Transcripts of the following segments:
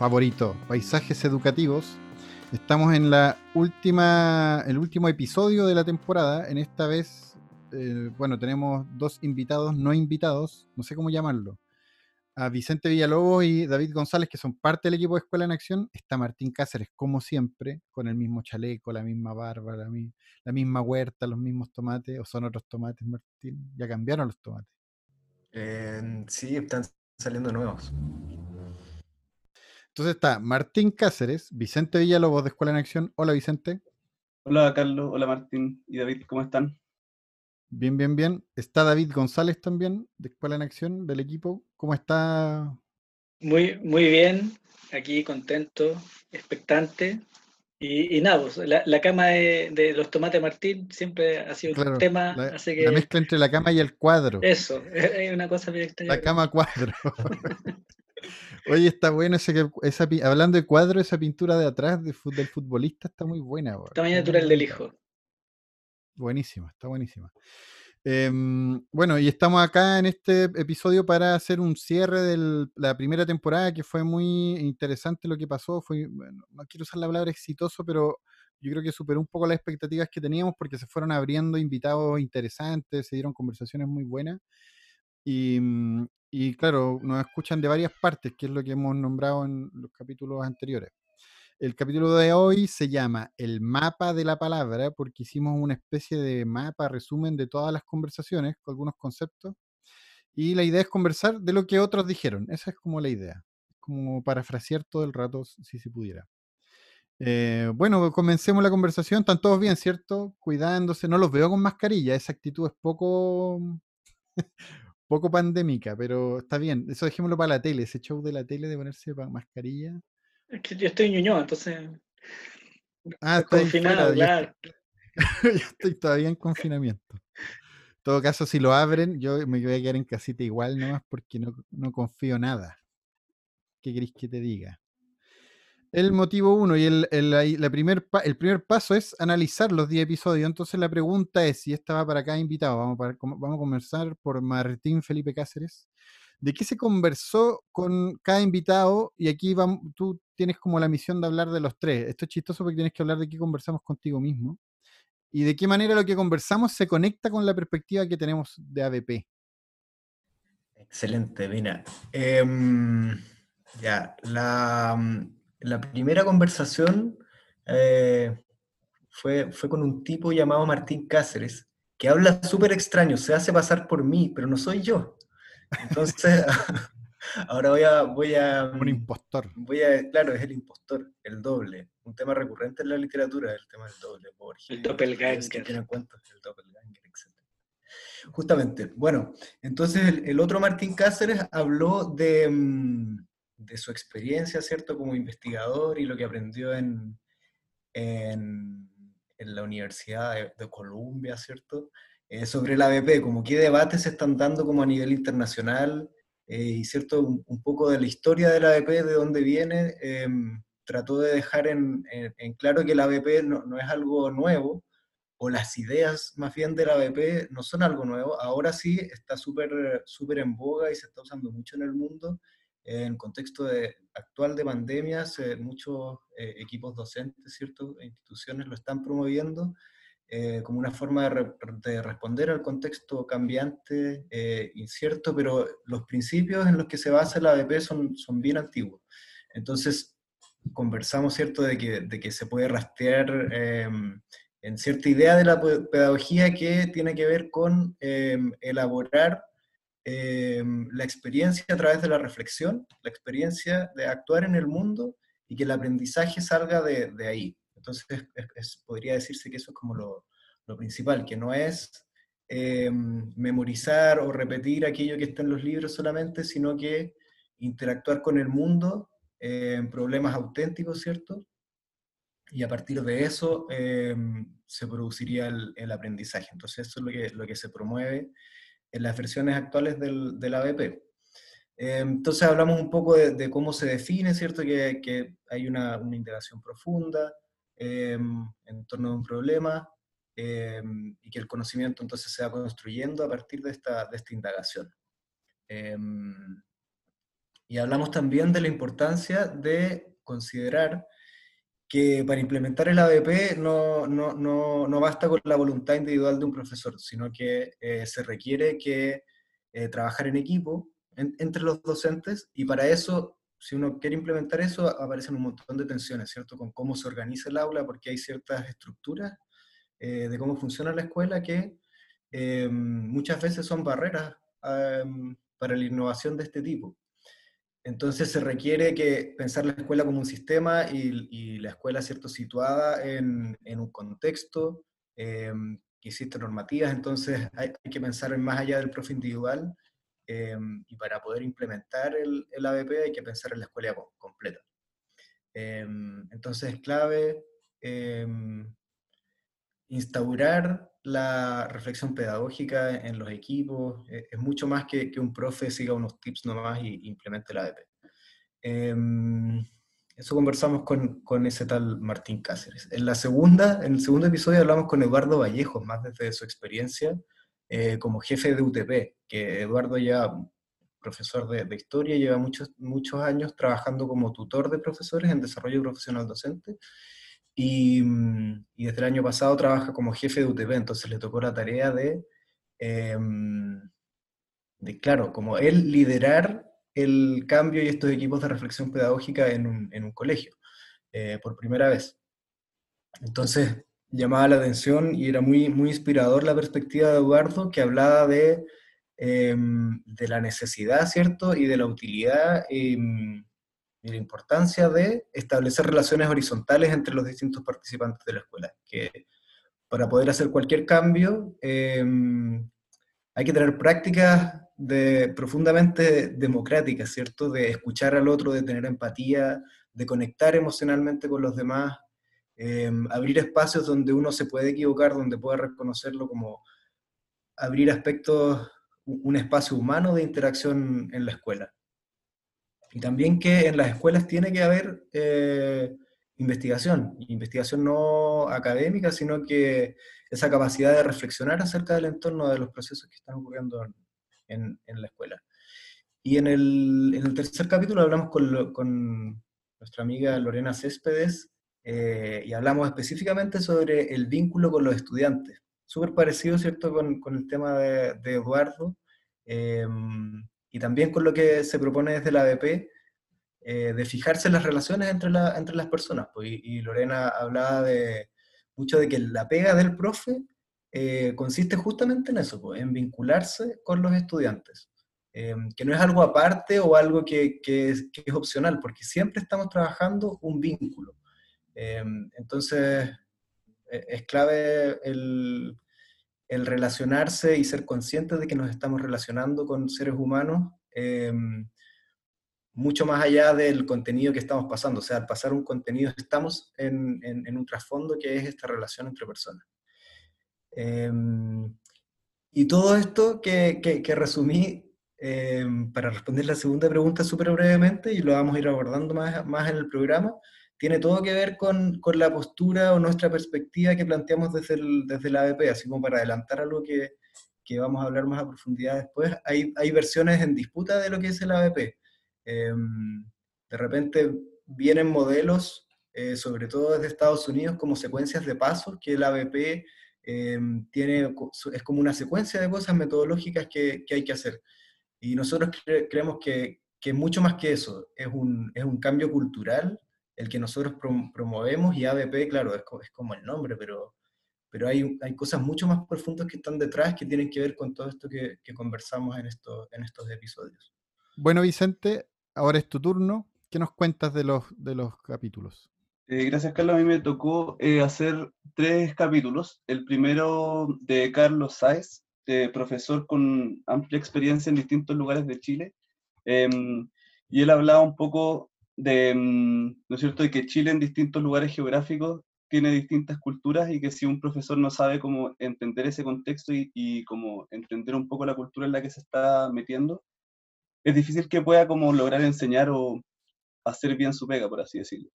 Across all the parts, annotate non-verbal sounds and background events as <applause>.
favorito, Paisajes Educativos. Estamos en la última, el último episodio de la temporada. En esta vez, eh, bueno, tenemos dos invitados, no invitados, no sé cómo llamarlo. A Vicente Villalobos y David González, que son parte del equipo de Escuela en Acción. Está Martín Cáceres, como siempre, con el mismo chaleco, la misma barba, la, misma huerta, los mismos tomates. ¿O son otros tomates, Martín? Ya cambiaron los tomates. Eh, sí, están saliendo nuevos. Entonces está Martín Cáceres, Vicente Villalobos de Escuela en Acción. Hola Vicente. Hola Carlos, hola Martín y David, ¿cómo están? Bien, bien, bien. Está David González también de Escuela en Acción del equipo. ¿Cómo está? Muy, muy bien, aquí contento, expectante. Y, nada, pues, la, cama de, los tomates Martín siempre ha sido un tema. La, la mezcla entre la cama y el cuadro. Eso, <laughs> es una cosa bien extraña. La cama cuadro. <laughs> Oye, está bueno ese, esa, hablando de cuadro, esa pintura de atrás del futbolista está muy buena. Tamaño natural del hijo. Buenísima, está buenísima. Em, bueno, y estamos acá en este episodio para hacer un cierre de la primera temporada, que fue muy interesante lo que pasó. Fue, no quiero usar la palabra exitoso, pero yo creo que superó un poco las expectativas que teníamos porque se fueron abriendo invitados interesantes, se dieron conversaciones muy buenas. Y, mm, y claro, nos escuchan de varias partes, que es lo que hemos nombrado en los capítulos anteriores. El capítulo de hoy se llama El mapa de la palabra, porque hicimos una especie de mapa, resumen de todas las conversaciones, con algunos conceptos. Y la idea es conversar de lo que otros dijeron. Esa es como la idea. Como parafrasear todo el rato, si se pudiera. Eh, bueno, comencemos la conversación. Están todos bien, ¿cierto? Cuidándose. No los veo con mascarilla. Esa actitud es poco, poco pandémica, pero está bien. Eso dejémoslo para la tele. Ese show de la tele de ponerse mascarilla es que yo estoy ñoño, entonces. Ah, confinado, claro. <laughs> Yo estoy todavía en confinamiento. En todo caso, si lo abren, yo me voy a quedar en casita igual nomás porque no, no confío nada. ¿Qué queréis que te diga? El motivo uno y el, la primer el primer paso es analizar los 10 episodios. Entonces la pregunta es, si esta va para cada invitado, vamos, vamos a conversar por Martín Felipe Cáceres. ¿De qué se conversó con cada invitado? Y aquí vamos, tú tienes como la misión de hablar de los tres. Esto es chistoso porque tienes que hablar de qué conversamos contigo mismo y de qué manera lo que conversamos se conecta con la perspectiva que tenemos de ABP. Excelente, mira. Em, ya, la, primera conversación eh, fue, fue con un tipo llamado Martín Cáceres, que habla súper extraño, se hace pasar por mí, pero no soy yo. Entonces, <laughs> Ahora voy a, voy a... Un impostor. Voy a, claro, es el impostor, el doble. Un tema recurrente en la literatura, el tema del doble. Por el doppelganger. el doppelganger, etc. Justamente, bueno, entonces el, otro Martín Cáceres habló de, mm, de, su experiencia, ¿cierto? Como investigador y lo que aprendió en, en, la Universidad de, Columbia, ¿cierto? Eh, sobre la ABP, como qué debates se están dando como a nivel internacional, eh, y cierto, un, poco de la historia de la ABP, de dónde viene, em, trató de dejar en, claro que la ABP no, no, es algo nuevo, o las ideas más bien de la ABP no son algo nuevo, ahora sí está súper súper en boga y se está usando mucho en el mundo, en contexto de, actual de pandemias, eh, muchos eh, equipos docentes, ¿cierto? E instituciones lo están promoviendo, eh, como una forma de, responder al contexto cambiante, eh, incierto, pero los principios en los que se basa la ADP son, son bien antiguos. Entonces, conversamos, ¿cierto?, de que, de que se puede rastrear em, en cierta idea de la pedagogía que tiene que ver con em, elaborar em, la experiencia a través de la reflexión, la experiencia de actuar en el mundo y que el aprendizaje salga de, ahí. Entonces, podría decirse que eso es como lo, principal, que no es em, memorizar o repetir aquello que está en los libros solamente, sino que interactuar con el mundo en problemas auténticos, ¿cierto? Y a partir de eso se produciría el, aprendizaje. Entonces eso es lo que se promueve en las versiones actuales del, del ABP. entonces hablamos un poco de, cómo se define, ¿cierto? Que, que hay una, una, integración profunda en torno a un problema, Em, y que el conocimiento entonces se va construyendo a partir de esta, de esta indagación. Em, y hablamos también de la importancia de considerar que para implementar el ABP no, no, no, no, basta con la voluntad individual de un profesor, sino que eh, se requiere que eh, trabajar en equipo entre los docentes y para eso, si uno quiere implementar eso, aparecen un montón de tensiones, ¿cierto? Con cómo se organiza el aula, porque hay ciertas estructuras eh, de cómo funciona la escuela que eh, muchas veces son barreras para la innovación de este tipo. Entonces se requiere que pensar la escuela como un sistema y, la escuela, ¿cierto?, situada en, un contexto, em, que existe normativas, entonces hay, que pensar en más allá del profe individual em, y para poder implementar el, el, ABP hay que pensar en la escuela completa. entonces es clave instaurar la reflexión pedagógica en los equipos eh, es mucho más que, que un profe siga unos tips nomás y implemente la ADP. Em, eso conversamos con, con, ese tal Martín Cáceres. En la segunda, en el segundo episodio hablamos con Eduardo Vallejos, más desde su experiencia eh, como jefe de UTP, que Eduardo ya profesor de, de, historia, lleva muchos, muchos años trabajando como tutor de profesores en desarrollo profesional docente Y, desde el año pasado trabaja como jefe de UTP, entonces le tocó la tarea de, em, claro, como él liderar el cambio y estos equipos de reflexión pedagógica en un, colegio, eh, por primera vez. Entonces llamaba la atención y era muy, muy inspirador la perspectiva de Eduardo, que hablaba de, em, de la necesidad, ¿cierto? Y de la utilidad y la importancia de establecer relaciones horizontales entre los distintos participantes de la escuela, que para poder hacer cualquier cambio em, hay que tener prácticas profundamente democráticas, ¿cierto? De escuchar al otro, de tener empatía, de conectar emocionalmente con los demás, em, abrir espacios donde uno se puede equivocar, donde pueda reconocerlo como abrir aspectos, un espacio humano de interacción en la escuela. Y también que en las escuelas tiene que haber eh, investigación, investigación no académica, sino que esa capacidad de reflexionar acerca del entorno de los procesos que están ocurriendo en, la escuela. Y en el, tercer capítulo hablamos con, nuestra amiga Lorena Céspedes eh, y hablamos específicamente sobre el vínculo con los estudiantes. Súper parecido, ¿cierto?, con, con, el tema de, Eduardo. Eh, y también con lo que se propone desde la ABP, eh, de fijarse en las relaciones entre, la, entre las personas. Pues, y, Lorena hablaba de, mucho de que la pega del profe eh, consiste justamente en eso, pues, en vincularse con los estudiantes. Eh, que no es algo aparte o algo que, que, es, que, es, opcional, porque siempre estamos trabajando un vínculo. entonces, e, es clave el, el relacionarse y ser conscientes de que nos estamos relacionando con seres humanos em, mucho más allá del contenido que estamos pasando. O sea, al pasar un contenido estamos en, un trasfondo que es esta relación entre personas. Em, y todo esto que, que, resumí em, para responder la segunda pregunta súper brevemente, y lo vamos a ir abordando más, más en el programa, tiene todo que ver con, con, la postura o nuestra perspectiva que planteamos desde, el, desde la ABP, así como para adelantar algo que, que, vamos a hablar más a profundidad después. Hay, hay versiones en disputa de lo que es el ABP. Em, de repente vienen modelos, eh, sobre todo desde Estados Unidos, como secuencias de pasos que el ABP em, tiene, es como una secuencia de cosas metodológicas que, que hay que hacer. Y nosotros creemos que, que mucho más que eso, es un, es un cambio cultural el que nosotros promovemos y ABP, claro, es, es, como el nombre, pero, pero hay, hay cosas mucho más profundas que están detrás que tienen que ver con todo esto que, que conversamos en, esto, en estos episodios. Bueno, Vicente, ahora es tu turno. ¿Qué nos cuentas de los, de los capítulos? Eh, gracias, Carlos. A mí me tocó eh, hacer tres capítulos. El primero de Carlos Sáez, profesor con amplia experiencia en distintos lugares de Chile. Em, y él hablaba un poco de, mm, ¿no es cierto?, de que Chile en distintos lugares geográficos tiene distintas culturas y que si un profesor no sabe cómo entender ese contexto y, cómo entender un poco la cultura en la que se está metiendo, es difícil que pueda como lograr enseñar o hacer bien su pega, por así decirlo.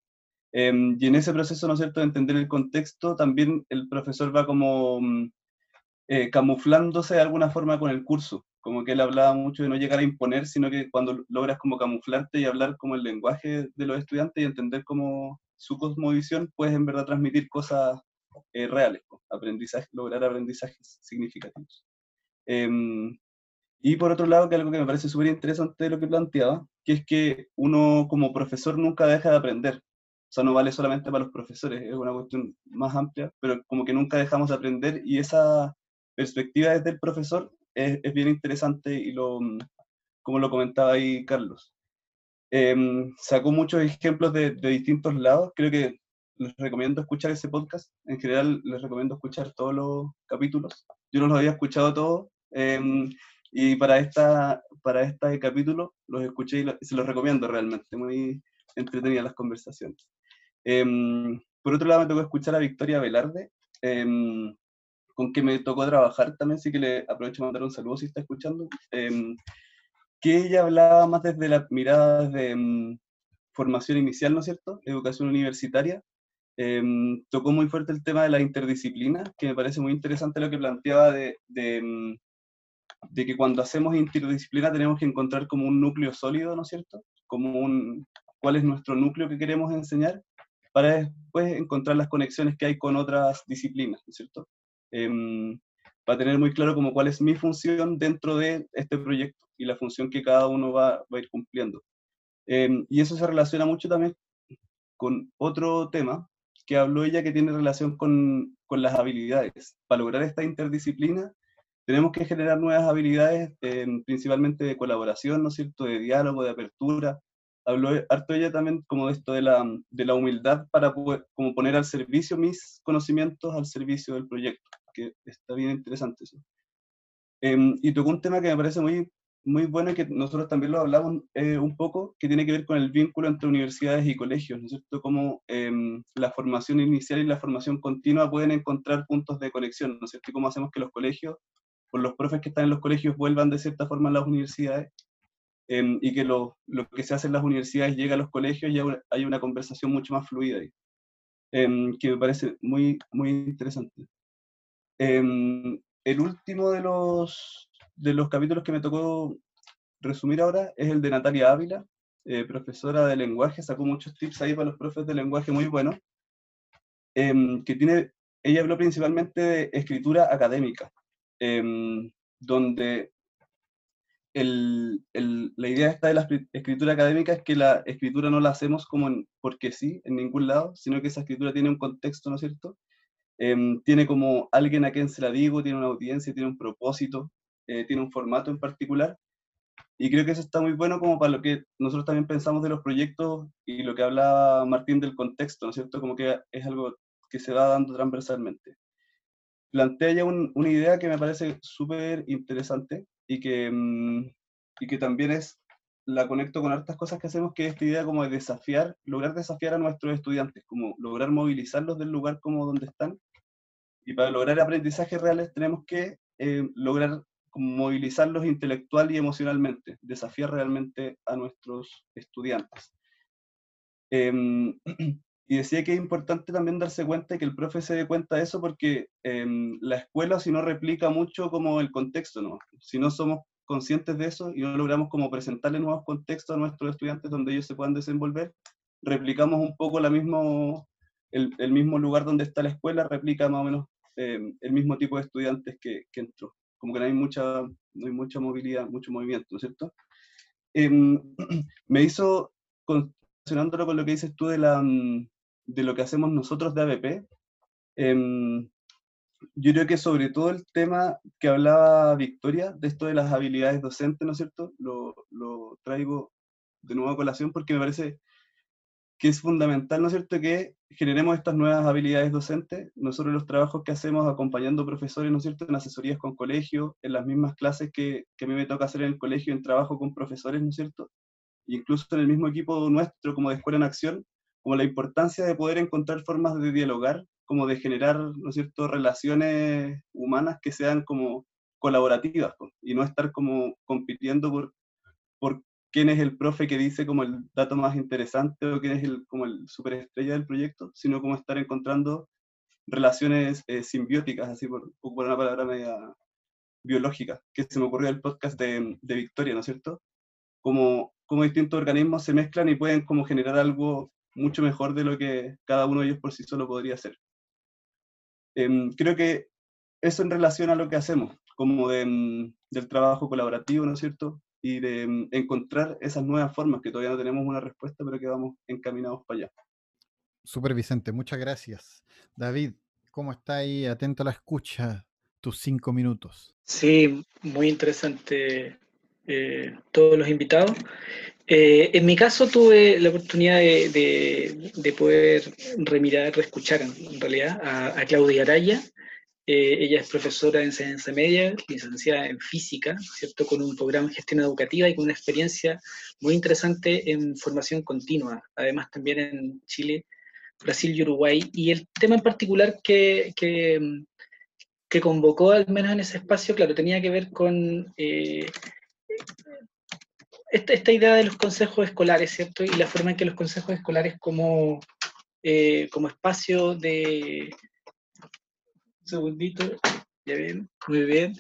Em, y en ese proceso, ¿no es cierto?, de entender el contexto, también el profesor va como mm, eh, camuflándose de alguna forma con el curso, como que él hablaba mucho de no llegar a imponer, sino que cuando logras como camuflarte y hablar como el lenguaje de los estudiantes y entender como su cosmovisión, puedes en verdad transmitir cosas eh, reales, aprendizaje, lograr aprendizajes significativos. Em, y por otro lado, que algo que me parece súper interesante de lo que planteaba, que es que uno como profesor nunca deja de aprender. O sea, no vale solamente para los profesores, es una cuestión más amplia, pero como que nunca dejamos de aprender y esa perspectiva desde el profesor es, es bien interesante y lo, como lo comentaba ahí Carlos. Em, sacó muchos ejemplos de, de, distintos lados. Creo que les recomiendo escuchar ese podcast. En general, les recomiendo escuchar todos los capítulos. Yo no los había escuchado todos. Eh, y para, esta, para este capítulo los escuché y, se los recomiendo realmente. Muy entretenidas las conversaciones. Eh, por otro lado, me tocó escuchar a Victoria Velarde, con que me tocó trabajar también, sí que le aprovecho de mandar un saludo si está escuchando que ella hablaba más desde la mirada de mm, formación inicial, ¿no es cierto? Educación universitaria. Em, tocó muy fuerte el tema de la interdisciplina, que me parece muy interesante lo que planteaba de, de, mm, de, que cuando hacemos interdisciplina tenemos que encontrar como un núcleo sólido, ¿no es cierto? Como un, cuál es nuestro núcleo que queremos enseñar, para después encontrar las conexiones que hay con otras disciplinas, ¿no es cierto? Para tener muy claro como cuál es mi función dentro de este proyecto y la función que cada uno va, a ir cumpliendo. Eh, y eso se relaciona mucho también con otro tema que habló ella que tiene relación con, con las habilidades. Para lograr esta interdisciplina tenemos que generar nuevas habilidades, eh, principalmente de colaboración, ¿no es cierto?, de diálogo, de apertura. Habló harto ella también como de esto de la, de la humildad para poder, como poner al servicio mis conocimientos al servicio del proyecto, que está bien interesante eso. Eh, y tocó un tema que me parece muy muy bueno y que nosotros también lo hablamos eh, un poco, que tiene que ver con el vínculo entre universidades y colegios, ¿no es cierto? Cómo eh, la formación inicial y la formación continua pueden encontrar puntos de conexión, ¿no es cierto? Y cómo hacemos que los colegios, por los profes que están en los colegios, vuelvan de cierta forma a las universidades eh, y que lo, lo, que se hace en las universidades llega a los colegios y hay una, conversación mucho más fluida ahí, em, que me parece muy, muy interesante. Em, el último de los, de los capítulos que me tocó resumir ahora es el de Natalia Ávila, eh, profesora de lenguaje, sacó muchos tips ahí para los profes de lenguaje muy buenos, eh, que tiene, ella habló principalmente de escritura académica, eh, donde la idea esta de la escritura académica es que la escritura no la hacemos como porque sí, en ningún lado, sino que esa escritura tiene un contexto, ¿no es cierto? Em, tiene como alguien a quien se la digo, tiene una audiencia, tiene un propósito, eh, tiene un formato en particular. Y creo que eso está muy bueno como para lo que nosotros también pensamos de los proyectos y lo que hablaba Martín del contexto, ¿no es cierto? Como que es algo que se va dando transversalmente. Plantea ya un, una idea que me parece súper interesante y que, mmm, y que también es, la conecto con hartas cosas que hacemos, que es esta idea como de desafiar, lograr desafiar a nuestros estudiantes, como lograr movilizarlos del lugar como donde están. Y para lograr aprendizajes reales tenemos que eh, lograr movilizarlos intelectual y emocionalmente, desafiar realmente a nuestros estudiantes. Eh, <clears throat> y decía que es importante también darse cuenta y que el profe se dé cuenta de eso porque eh, la escuela si no replica mucho como el contexto, ¿no? Si no somos conscientes de eso y no logramos como presentarle nuevos contextos a nuestros estudiantes donde ellos se puedan desenvolver, replicamos un poco la mismo, el, el mismo lugar donde está la escuela, replica más o menos eh, el mismo tipo de estudiantes que, que entró como que no hay mucha, no hay mucha movilidad, mucho movimiento, ¿no es cierto? Eh, <clears throat> me hizo, relacionándolo con lo que dices tú de, la, de lo que hacemos nosotros de ABP, eh, yo creo que sobre todo el tema que hablaba Victoria, de esto de las habilidades docentes, ¿no es cierto? Lo, lo traigo de nuevo a colación porque me parece que es fundamental, ¿no es cierto?, que generemos estas nuevas habilidades docentes. Nosotros los trabajos que hacemos acompañando profesores, ¿no es cierto?, en asesorías con colegios, en las mismas clases que, que, a mí me toca hacer en el colegio, en trabajo con profesores, ¿no es cierto?, incluso en el mismo equipo nuestro como de Escuela en Acción, como la importancia de poder encontrar formas de dialogar, como de generar, ¿no es cierto?, relaciones humanas que sean como colaborativas y no estar como compitiendo por, por quién es el profe que dice como el dato más interesante o quién es el, como el superestrella del proyecto, sino como estar encontrando relaciones eh, simbióticas, así por, por una palabra media biológica, que se me ocurrió el podcast de, de Victoria, ¿no es cierto? Como, como distintos organismos se mezclan y pueden como generar algo mucho mejor de lo que cada uno de ellos por sí solo podría hacer. Em, creo que eso en relación a lo que hacemos, como de, em, del trabajo colaborativo, ¿no es cierto? Y de em, encontrar esas nuevas formas que todavía no tenemos una respuesta, pero que vamos encaminados para allá. Super Vicente, muchas gracias. David, ¿cómo está ahí? Atento a la escucha, tus cinco minutos. Sí, muy interesante eh, todos los invitados. Eh, en mi caso tuve la oportunidad de, de, poder remirar, reescuchar en realidad a, Claudia Araya. Eh, ella es profesora de enseñanza media, licenciada en física, ¿cierto? con un programa en gestión educativa y con una experiencia muy interesante en formación continua, además también en Chile, Brasil y Uruguay. Y el tema en particular que, que, convocó, al menos en ese espacio, claro, tenía que ver con esta, idea de los consejos escolares, ¿cierto? Y la forma en que los consejos escolares como, eh, como espacio de... Un segundito, ya bien, muy bien.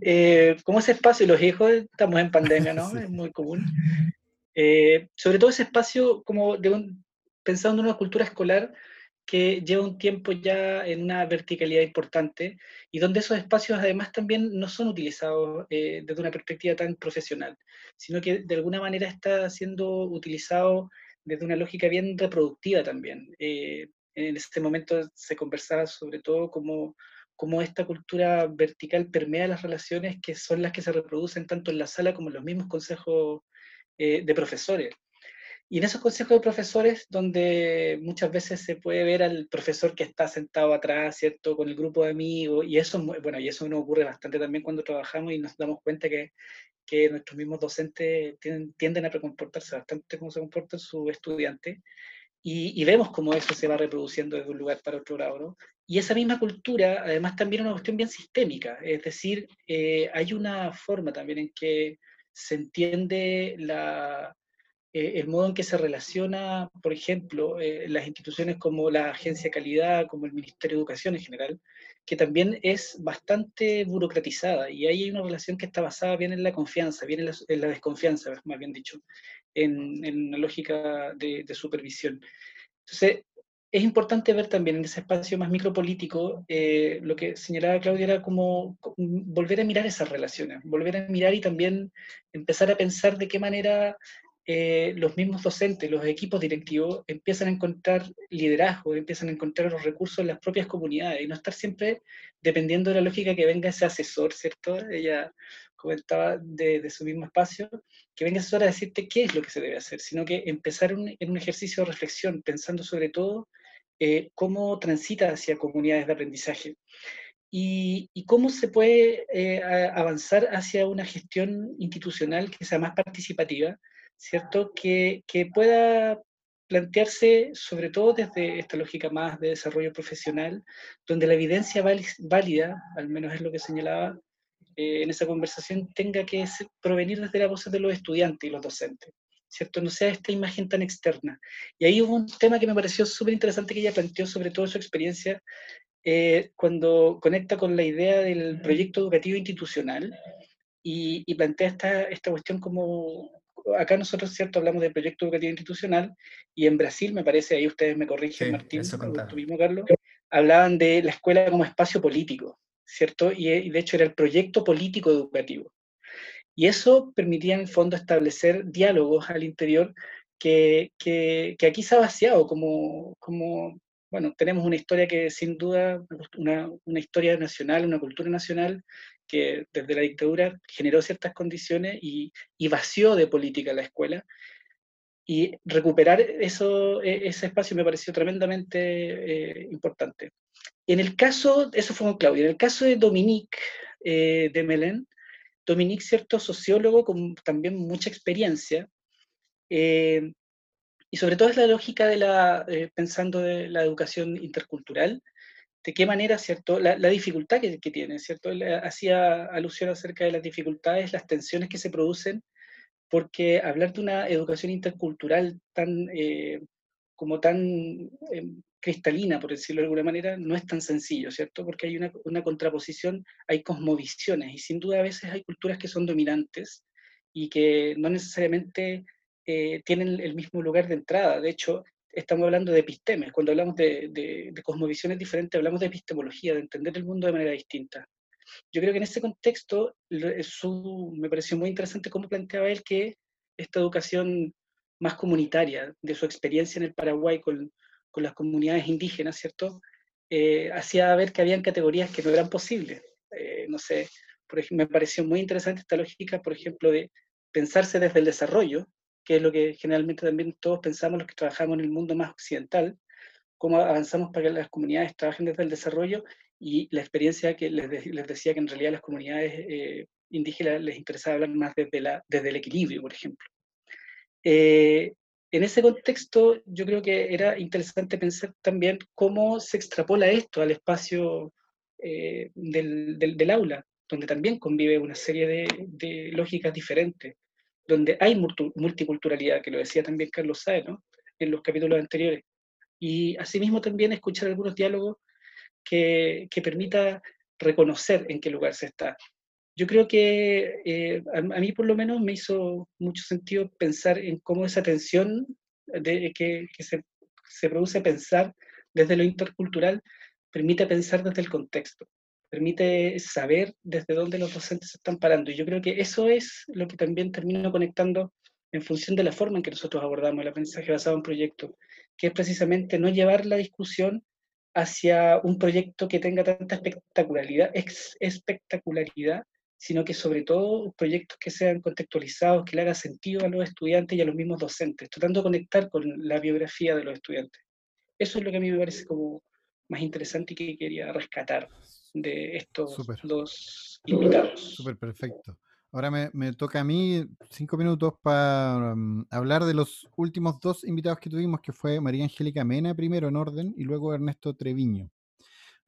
Eh, como ese espacio, los hijos, estamos en pandemia, ¿no? <laughs> Es muy común. Eh, sobre todo ese espacio como de pensando en una cultura escolar que lleva un tiempo ya en una verticalidad importante y donde esos espacios además también no son utilizados eh, desde una perspectiva tan profesional, sino que de alguna manera está siendo utilizado desde una lógica bien reproductiva también. Eh, en este momento se conversaba sobre todo cómo, cómo esta cultura vertical permea las relaciones que son las que se reproducen tanto en la sala como en los mismos consejos eh, de profesores. Y en esos consejos de profesores, donde muchas veces se puede ver al profesor que está sentado atrás, ¿cierto? Con el grupo de amigos, y eso, bueno, y eso nos ocurre bastante también cuando trabajamos y nos damos cuenta que, que nuestros mismos docentes tienden, tienden a comportarse bastante como se comportan sus estudiantes. Y, y, vemos cómo eso se va reproduciendo desde un lugar para otro lado, ¿no? Y esa misma cultura, además, también es una cuestión bien sistémica, es decir, eh, hay una forma también en que se entiende la, eh, el modo en que se relaciona, por ejemplo, eh, las instituciones como la Agencia de Calidad, como el Ministerio de Educación en general, que también es bastante burocratizada y ahí hay una relación que está basada bien en la confianza, bien en la, desconfianza, más bien dicho, en, en una lógica de, de, supervisión. Entonces, es importante ver también en ese espacio más micropolítico, eh, lo que señalaba Claudia era como volver a mirar esas relaciones, volver a mirar y también empezar a pensar de qué manera eh, los mismos docentes, los equipos directivos empiezan a encontrar liderazgo, empiezan a encontrar los recursos en las propias comunidades y no estar siempre dependiendo de la lógica que venga ese asesor, ¿cierto? Ella comentaba de, su mismo espacio, que venga asesor a decirte qué es lo que se debe hacer, sino que empezar en un ejercicio de reflexión, pensando sobre todo eh, cómo transita hacia comunidades de aprendizaje. Y, cómo se puede eh, avanzar hacia una gestión institucional que sea más participativa, ¿cierto? Que, que pueda plantearse, sobre todo desde esta lógica más de desarrollo profesional, donde la evidencia válida, al menos es lo que señalaba eh, en esa conversación, tenga que provenir desde la voz de los estudiantes y los docentes, ¿cierto? No sea esta imagen tan externa. Y ahí hubo un tema que me pareció súper interesante que ella planteó, sobre todo su experiencia, eh, cuando conecta con la idea del proyecto educativo institucional y, y plantea esta, esta cuestión como acá nosotros, ¿cierto? Hablamos de proyecto educativo institucional y en Brasil, me parece, ahí ustedes me corrigen, Martín, tú mismo, Carlos, hablaban de la escuela como espacio político, ¿cierto? Y, de hecho era el proyecto político educativo. Y eso permitía en el fondo establecer diálogos al interior que, que, que aquí se ha vaciado como, como bueno, tenemos una historia que sin duda, una, una, historia nacional, una cultura nacional, que desde la dictadura generó ciertas condiciones y, vació de política la escuela. Y recuperar eso, e, ese espacio me pareció tremendamente eh, importante. En el caso, eso fue con Claudia, en el caso de Dominique eh, de Melén, Dominique, cierto sociólogo con también mucha experiencia, Eh, y sobre todo es la lógica de la, eh, pensando de la educación intercultural, de qué manera, ¿cierto? La, dificultad que, tiene, ¿cierto? hacía alusión acerca de las dificultades, las tensiones que se producen, porque hablar de una educación intercultural tan, eh, como tan em, cristalina, por decirlo de alguna manera, no es tan sencillo, ¿cierto? Porque hay una, una contraposición, hay cosmovisiones, y sin duda a veces hay culturas que son dominantes y que no necesariamente eh, tienen el mismo lugar de entrada. De hecho, estamos hablando de epistemes. Cuando hablamos de, de, cosmovisiones diferentes, hablamos de epistemología, de entender el mundo de manera distinta. Yo creo que en ese contexto su, me pareció muy interesante cómo planteaba él que esta educación más comunitaria, de su experiencia en el Paraguay con, con las comunidades indígenas, ¿cierto? Eh, hacía ver que habían categorías que no eran posibles. Eh, no sé, por ejemplo, me pareció muy interesante esta lógica, por ejemplo, de pensarse desde el desarrollo, que es lo que generalmente también todos pensamos los que trabajamos en el mundo más occidental, cómo avanzamos para que las comunidades trabajen desde el desarrollo y la experiencia que les, decía que en realidad las comunidades eh, indígenas les interesaba hablar más desde, la, desde el equilibrio, por ejemplo. Eh, en ese contexto, yo creo que era interesante pensar también cómo se extrapola esto al espacio eh, del, del, aula, donde también convive una serie de, de lógicas diferentes donde hay multiculturalidad, que lo decía también Carlos Saez, en los capítulos anteriores. Y asimismo también escuchar algunos diálogos que, que permita reconocer en qué lugar se está. Yo creo que eh, a, mí por lo menos me hizo mucho sentido pensar en cómo esa tensión de, que, que se, se produce pensar desde lo intercultural permite pensar desde el contexto permite saber desde dónde los docentes se están parando. Y yo creo que eso es lo que también termino conectando en función de la forma en que nosotros abordamos el aprendizaje basado en proyectos, que es precisamente no llevar la discusión hacia un proyecto que tenga tanta espectacularidad, espectacularidad, sino que sobre todo proyectos que sean contextualizados, que le haga sentido a los estudiantes y a los mismos docentes, tratando de conectar con la biografía de los estudiantes. Eso es lo que a mí me parece como más interesante y que quería rescatar de estos dos invitados. Súper perfecto. Ahora me, toca a mí cinco minutos para mm, hablar de los últimos dos invitados que tuvimos, que fue María Angélica Mena primero en orden y luego Ernesto Treviño.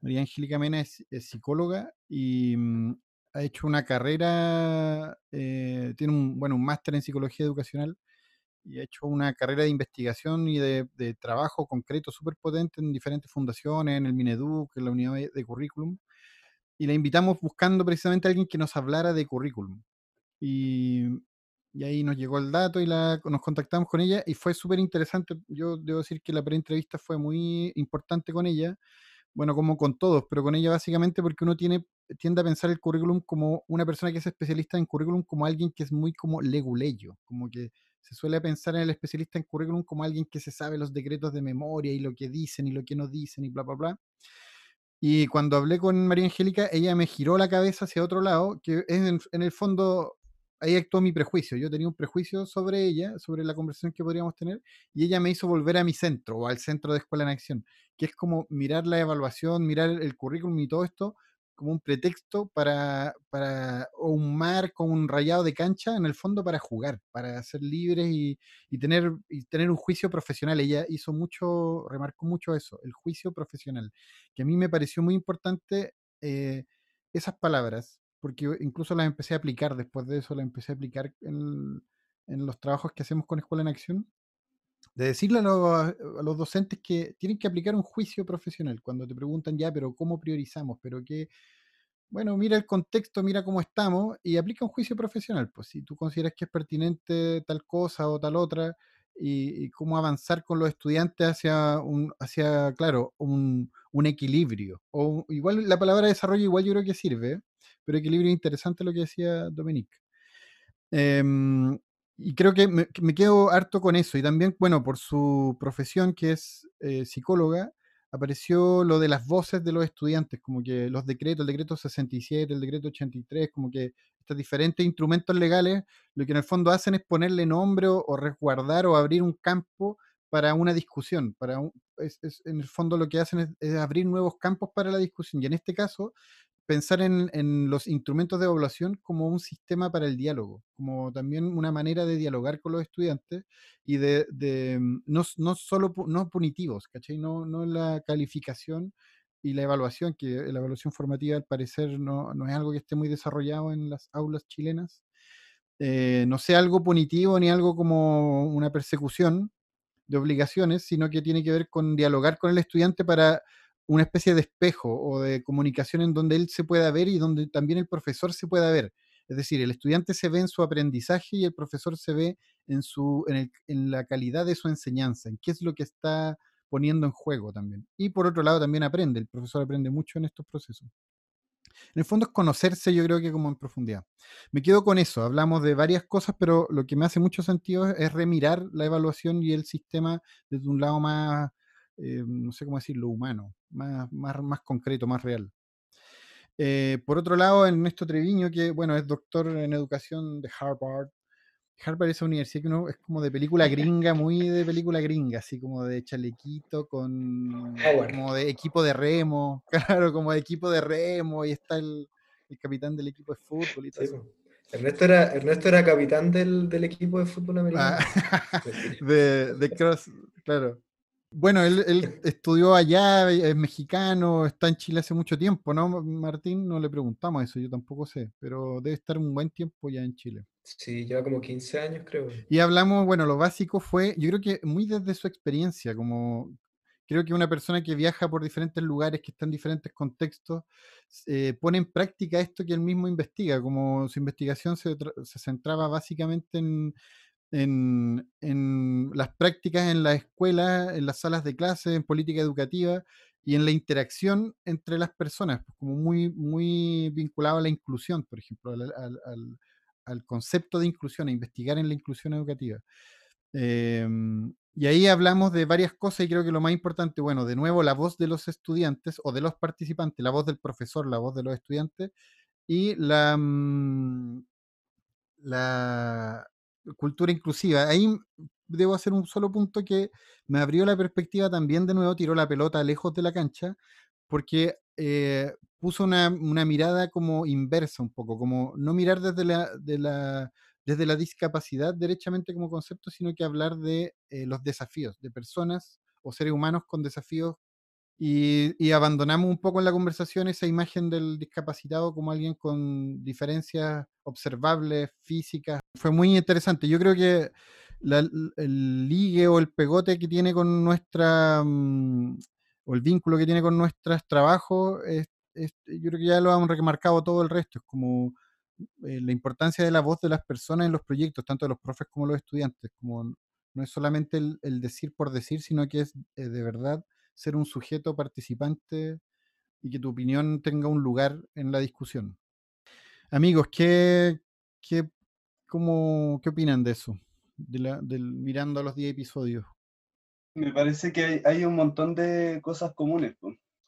María Angélica Mena es, psicóloga y mm, ha hecho una carrera, eh, tiene un, bueno, un máster en psicología educacional y ha hecho una carrera de investigación y de, trabajo concreto súper potente en diferentes fundaciones, en el Mineduc, en la unidad de currículum y la invitamos buscando precisamente a alguien que nos hablara de currículum. Y, y ahí nos llegó el dato y la, nos contactamos con ella y fue súper interesante. Yo debo decir que la pre-entrevista fue muy importante con ella, bueno, como con todos, pero con ella básicamente porque uno tiene, tiende a pensar el currículum como una persona que es especialista en currículum como alguien que es muy como leguleyo, como que se suele pensar en el especialista en currículum como alguien que se sabe los decretos de memoria y lo que dicen y lo que no dicen y bla, bla, bla. Y cuando hablé con María Angélica, ella me giró la cabeza hacia otro lado, que es en, el fondo, ahí actuó mi prejuicio. Yo tenía un prejuicio sobre ella, sobre la conversación que podríamos tener, y ella me hizo volver a mi centro o al centro de Escuela en Acción, que es como mirar la evaluación, mirar el currículum y todo esto como un pretexto para, para, o un mar con un rayado de cancha, en el fondo para jugar, para ser libres y, y, tener, y tener un juicio profesional. Ella hizo mucho, remarcó mucho eso, el juicio profesional, que a mí me pareció muy importante eh, esas palabras, porque incluso las empecé a aplicar, después de eso las empecé a aplicar en, en los trabajos que hacemos con Escuela en Acción de decirle a los, docentes que tienen que aplicar un juicio profesional cuando te preguntan ya, pero ¿cómo priorizamos? Pero que, bueno, mira el contexto, mira cómo estamos y aplica un juicio profesional. Pues si tú consideras que es pertinente tal cosa o tal otra y, cómo avanzar con los estudiantes hacia, un, hacia claro, un, equilibrio. O igual la palabra desarrollo igual yo creo que sirve, pero equilibrio es interesante lo que decía Dominique. Em, y creo que me, quedo harto con eso. Y también, bueno, por su profesión, que es eh, psicóloga, apareció lo de las voces de los estudiantes, como que los decretos, el decreto 67, el decreto 83, como que estos diferentes instrumentos legales, lo que en el fondo hacen es ponerle nombre o, resguardar o abrir un campo para una discusión. Para es, en el fondo lo que hacen es, abrir nuevos campos para la discusión. Y en este caso, pensar en, en, los instrumentos de evaluación como un sistema para el diálogo, como también una manera de dialogar con los estudiantes y de, de mm, no, no, solo no punitivos, ¿cachai? No, no la calificación y la evaluación, que la evaluación formativa al parecer no, no es algo que esté muy desarrollado en las aulas chilenas, eh, no sea algo punitivo ni algo como una persecución de obligaciones, sino que tiene que ver con dialogar con el estudiante para una especie de espejo o de comunicación en donde él se pueda ver y donde también el profesor se pueda ver. Es decir, el estudiante se ve en su aprendizaje y el profesor se ve en, su, en, el, en la calidad de su enseñanza, en qué es lo que está poniendo en juego también. Y por otro lado también aprende, el profesor aprende mucho en estos procesos. En el fondo es conocerse, yo creo que como en profundidad. Me quedo con eso, hablamos de varias cosas, pero lo que me hace mucho sentido es remirar la evaluación y el sistema desde un lado más, eh, no sé cómo decirlo, humano, más, más, más concreto, más real. Eh, por otro lado, Ernesto Treviño, que bueno, es doctor en educación de Harvard, Harvard es una universidad que uno es como de película gringa, <laughs> muy de película gringa, así como de chalequito con como de equipo de remo, <laughs> claro, como de equipo de remo, y está el, el capitán del equipo de fútbol y todo eso. Ernesto era, Ernesto era capitán del, del equipo de fútbol americano. Ah, <laughs> de, de Cross, claro. Bueno, él, él, estudió allá, es mexicano, está en Chile hace mucho tiempo, ¿no, Martín? No le preguntamos eso, yo tampoco sé, pero debe estar un buen tiempo ya en Chile. Sí, lleva como 15 años, creo. Y hablamos, bueno, lo básico fue, yo creo que muy desde su experiencia, como creo que una persona que viaja por diferentes lugares, que está en diferentes contextos, eh, pone en práctica esto que él mismo investiga, como su investigación se, se centraba básicamente en, en, en, las prácticas en la escuela, en las salas de clase, en política educativa y en la interacción entre las personas, pues, como muy, muy vinculado a la inclusión, por ejemplo, al, al, al al concepto de inclusión, a investigar en la inclusión educativa. Eh, y ahí hablamos de varias cosas y creo que lo más importante, bueno, de nuevo, la voz de los estudiantes o de los participantes, la voz del profesor, la voz de los estudiantes y la, mm, la cultura inclusiva. Ahí debo hacer un solo punto que me abrió la perspectiva también, de nuevo, tiró la pelota lejos de la cancha, porque eh, puso una, una, mirada como inversa un poco, como no mirar desde la, de la, desde la discapacidad derechamente como concepto, sino que hablar de eh, los desafíos, de personas o seres humanos con desafíos y, y, abandonamos un poco en la conversación esa imagen del discapacitado como alguien con diferencias observables, físicas. Fue muy interesante. Yo creo que la, el ligue o el pegote que tiene con nuestra, um, o el vínculo que tiene con nuestros trabajos es, yo creo que ya lo han remarcado todo el resto, es como eh, la importancia de la voz de las personas en los proyectos, tanto de los profes como los estudiantes, como no es solamente el, el decir por decir, sino que es eh, de verdad ser un sujeto participante y que tu opinión tenga un lugar en la discusión. Amigos, ¿qué, qué, cómo, qué opinan de eso? Del, mirando a los 10 episodios. Me parece que hay, un montón de cosas comunes,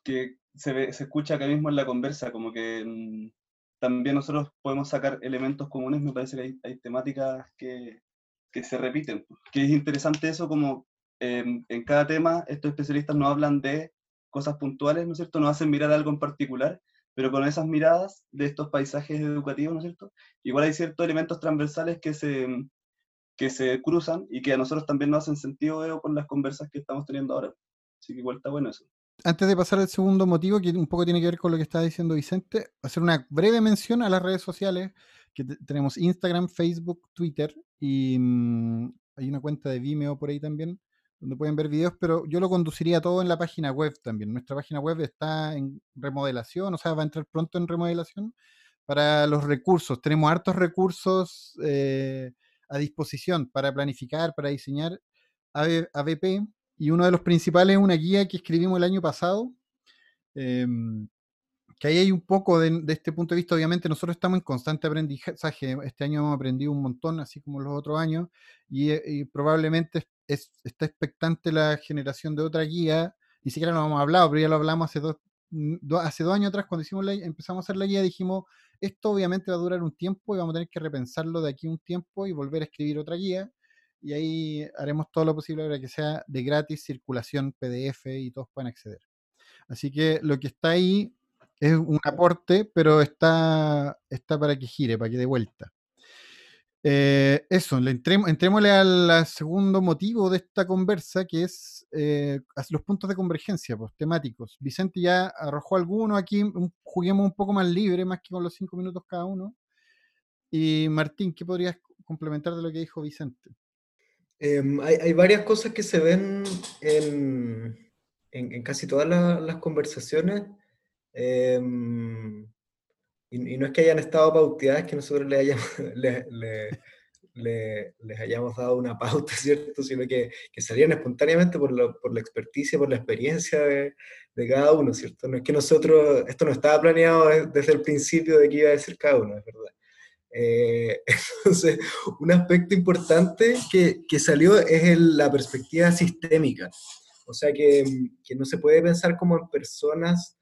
que se, ve, se escucha acá mismo en la conversa, como que mmm, también nosotros podemos sacar elementos comunes, me parece que hay, hay temáticas que, que, se repiten, que es interesante eso como eh, en cada tema estos especialistas no hablan de cosas puntuales, ¿no es cierto? No hacen mirar algo en particular, pero con esas miradas de estos paisajes educativos, ¿no es cierto? Igual hay ciertos elementos transversales que se, que se cruzan y que a nosotros también nos hacen sentido veo, con las conversas que estamos teniendo ahora. Así que igual está bueno eso antes de pasar al segundo motivo, que un poco tiene que ver con lo que estaba diciendo Vicente, hacer una breve mención a las redes sociales, que tenemos Instagram, Facebook, Twitter, y mmm, hay una cuenta de Vimeo por ahí también, donde pueden ver videos, pero yo lo conduciría todo en la página web también. Nuestra página web está en remodelación, o sea, va a entrar pronto en remodelación para los recursos. Tenemos hartos recursos eh, a disposición para planificar, para diseñar ABP, y uno de los principales es una guía que escribimos el año pasado, eh, que ahí hay un poco de, este punto de vista, obviamente nosotros estamos en constante aprendizaje, este año hemos aprendido un montón, así como los otros años, y, y probablemente es, está expectante la generación de otra guía, ni siquiera lo hemos hablado, pero ya lo hablamos hace dos, do, hace dos años atrás, cuando hicimos la, empezamos a hacer la guía, dijimos, esto obviamente va a durar un tiempo y vamos a tener que repensarlo de aquí un tiempo y volver a escribir otra guía y ahí haremos todo lo posible para que sea de gratis circulación PDF y todos puedan acceder. Así que lo que está ahí es un aporte, pero está, está para que gire, para que dé vuelta. Eh, eso, entremos, entrémosle al segundo motivo de esta conversa, que es eh, los puntos de convergencia pues, temáticos. Vicente ya arrojó alguno aquí, juguemos un poco más libre, más que con los cinco minutos cada uno. Y Martín, ¿qué podrías complementar de lo que dijo Vicente? Em, hay, varias cosas que se ven en, en, casi todas las conversaciones. Em, y, no es que hayan estado pauteadas, que nosotros le hayamos, <laughs> le, les hayamos dado una pauta, <laughs> ¿cierto? Sino que, que salían espontáneamente por, por, la experticia, por la experiencia de, de, cada uno, ¿cierto? No es que nosotros, esto no estaba planeado desde el principio de que iba a decir cada uno, es verdad. Eh, <laughs> entonces, un aspecto importante que, que salió es la perspectiva sistémica. O sea, que, que, no se puede pensar como en personas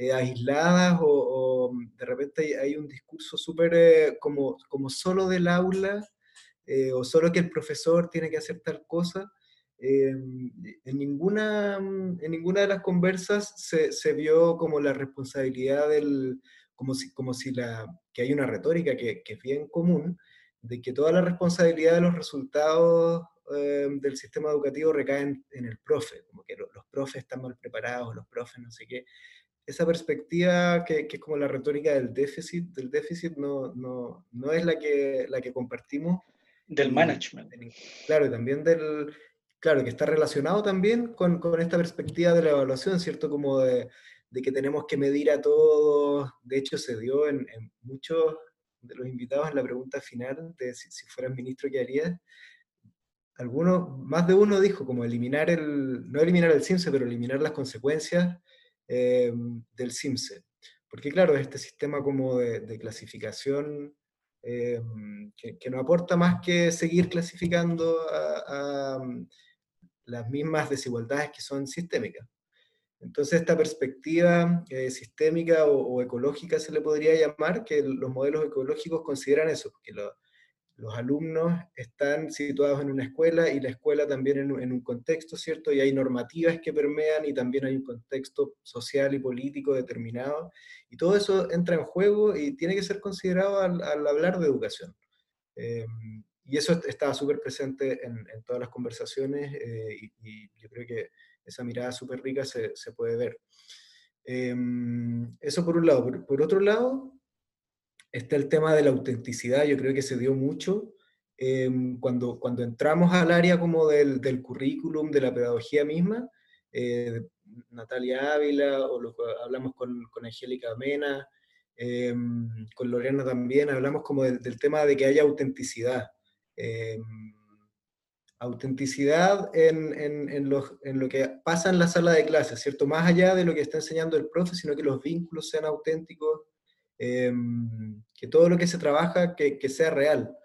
eh, aisladas o, de repente hay, un discurso súper eh, como, como solo del aula eh, o solo que el profesor tiene que hacer tal cosa. en, ninguna, en ninguna de las conversas se, se, vio como la responsabilidad del, como si, como si la, que hay una retórica que, que es bien común, de que toda la responsabilidad de los resultados del sistema educativo recae en, en, el profe, como que los profes están mal preparados, los profes no sé qué esa perspectiva que, que, es como la retórica del déficit, del déficit no, no, no es la que, la que compartimos. Del management. Claro, y también del, claro, que está relacionado también con, con esta perspectiva de la evaluación, ¿cierto? Como de, de, que tenemos que medir a todos. De hecho, se dio en, en muchos de los invitados en la pregunta final de si, si fueras ministro, ¿qué harías? Algunos, más de uno dijo como eliminar el, no eliminar el CIMSE, pero eliminar las consecuencias eh, del CIMSE. Porque claro, este sistema como de, clasificación eh, que, no aporta más que seguir clasificando las mismas desigualdades que son sistémicas. Entonces esta perspectiva eh, sistémica o, ecológica se le podría llamar, que los modelos ecológicos consideran eso, que lo, los alumnos están situados en una escuela y la escuela también en, un contexto, ¿cierto? Y hay normativas que permean y también hay un contexto social y político determinado. Y todo eso entra en juego y tiene que ser considerado al, hablar de educación. Em, y eso estaba súper presente en, todas las conversaciones eh, y, yo creo que esa mirada súper rica se, se, puede ver. Em, eso por un lado. por otro lado, está el tema de la autenticidad, yo creo que se dio mucho em, cuando, cuando entramos al área como del, del currículum, de la pedagogía misma, eh, Natalia Ávila, o lo, hablamos con, con Angélica Mena, em, con Lorena también, hablamos como del, tema de que haya autenticidad. Em, autenticidad en, en, en, lo, en, lo, que pasa en la sala de clases, ¿cierto? Más allá de lo que está enseñando el profe, sino que los vínculos sean auténticos, Em, que todo lo que se trabaja que, que sea real.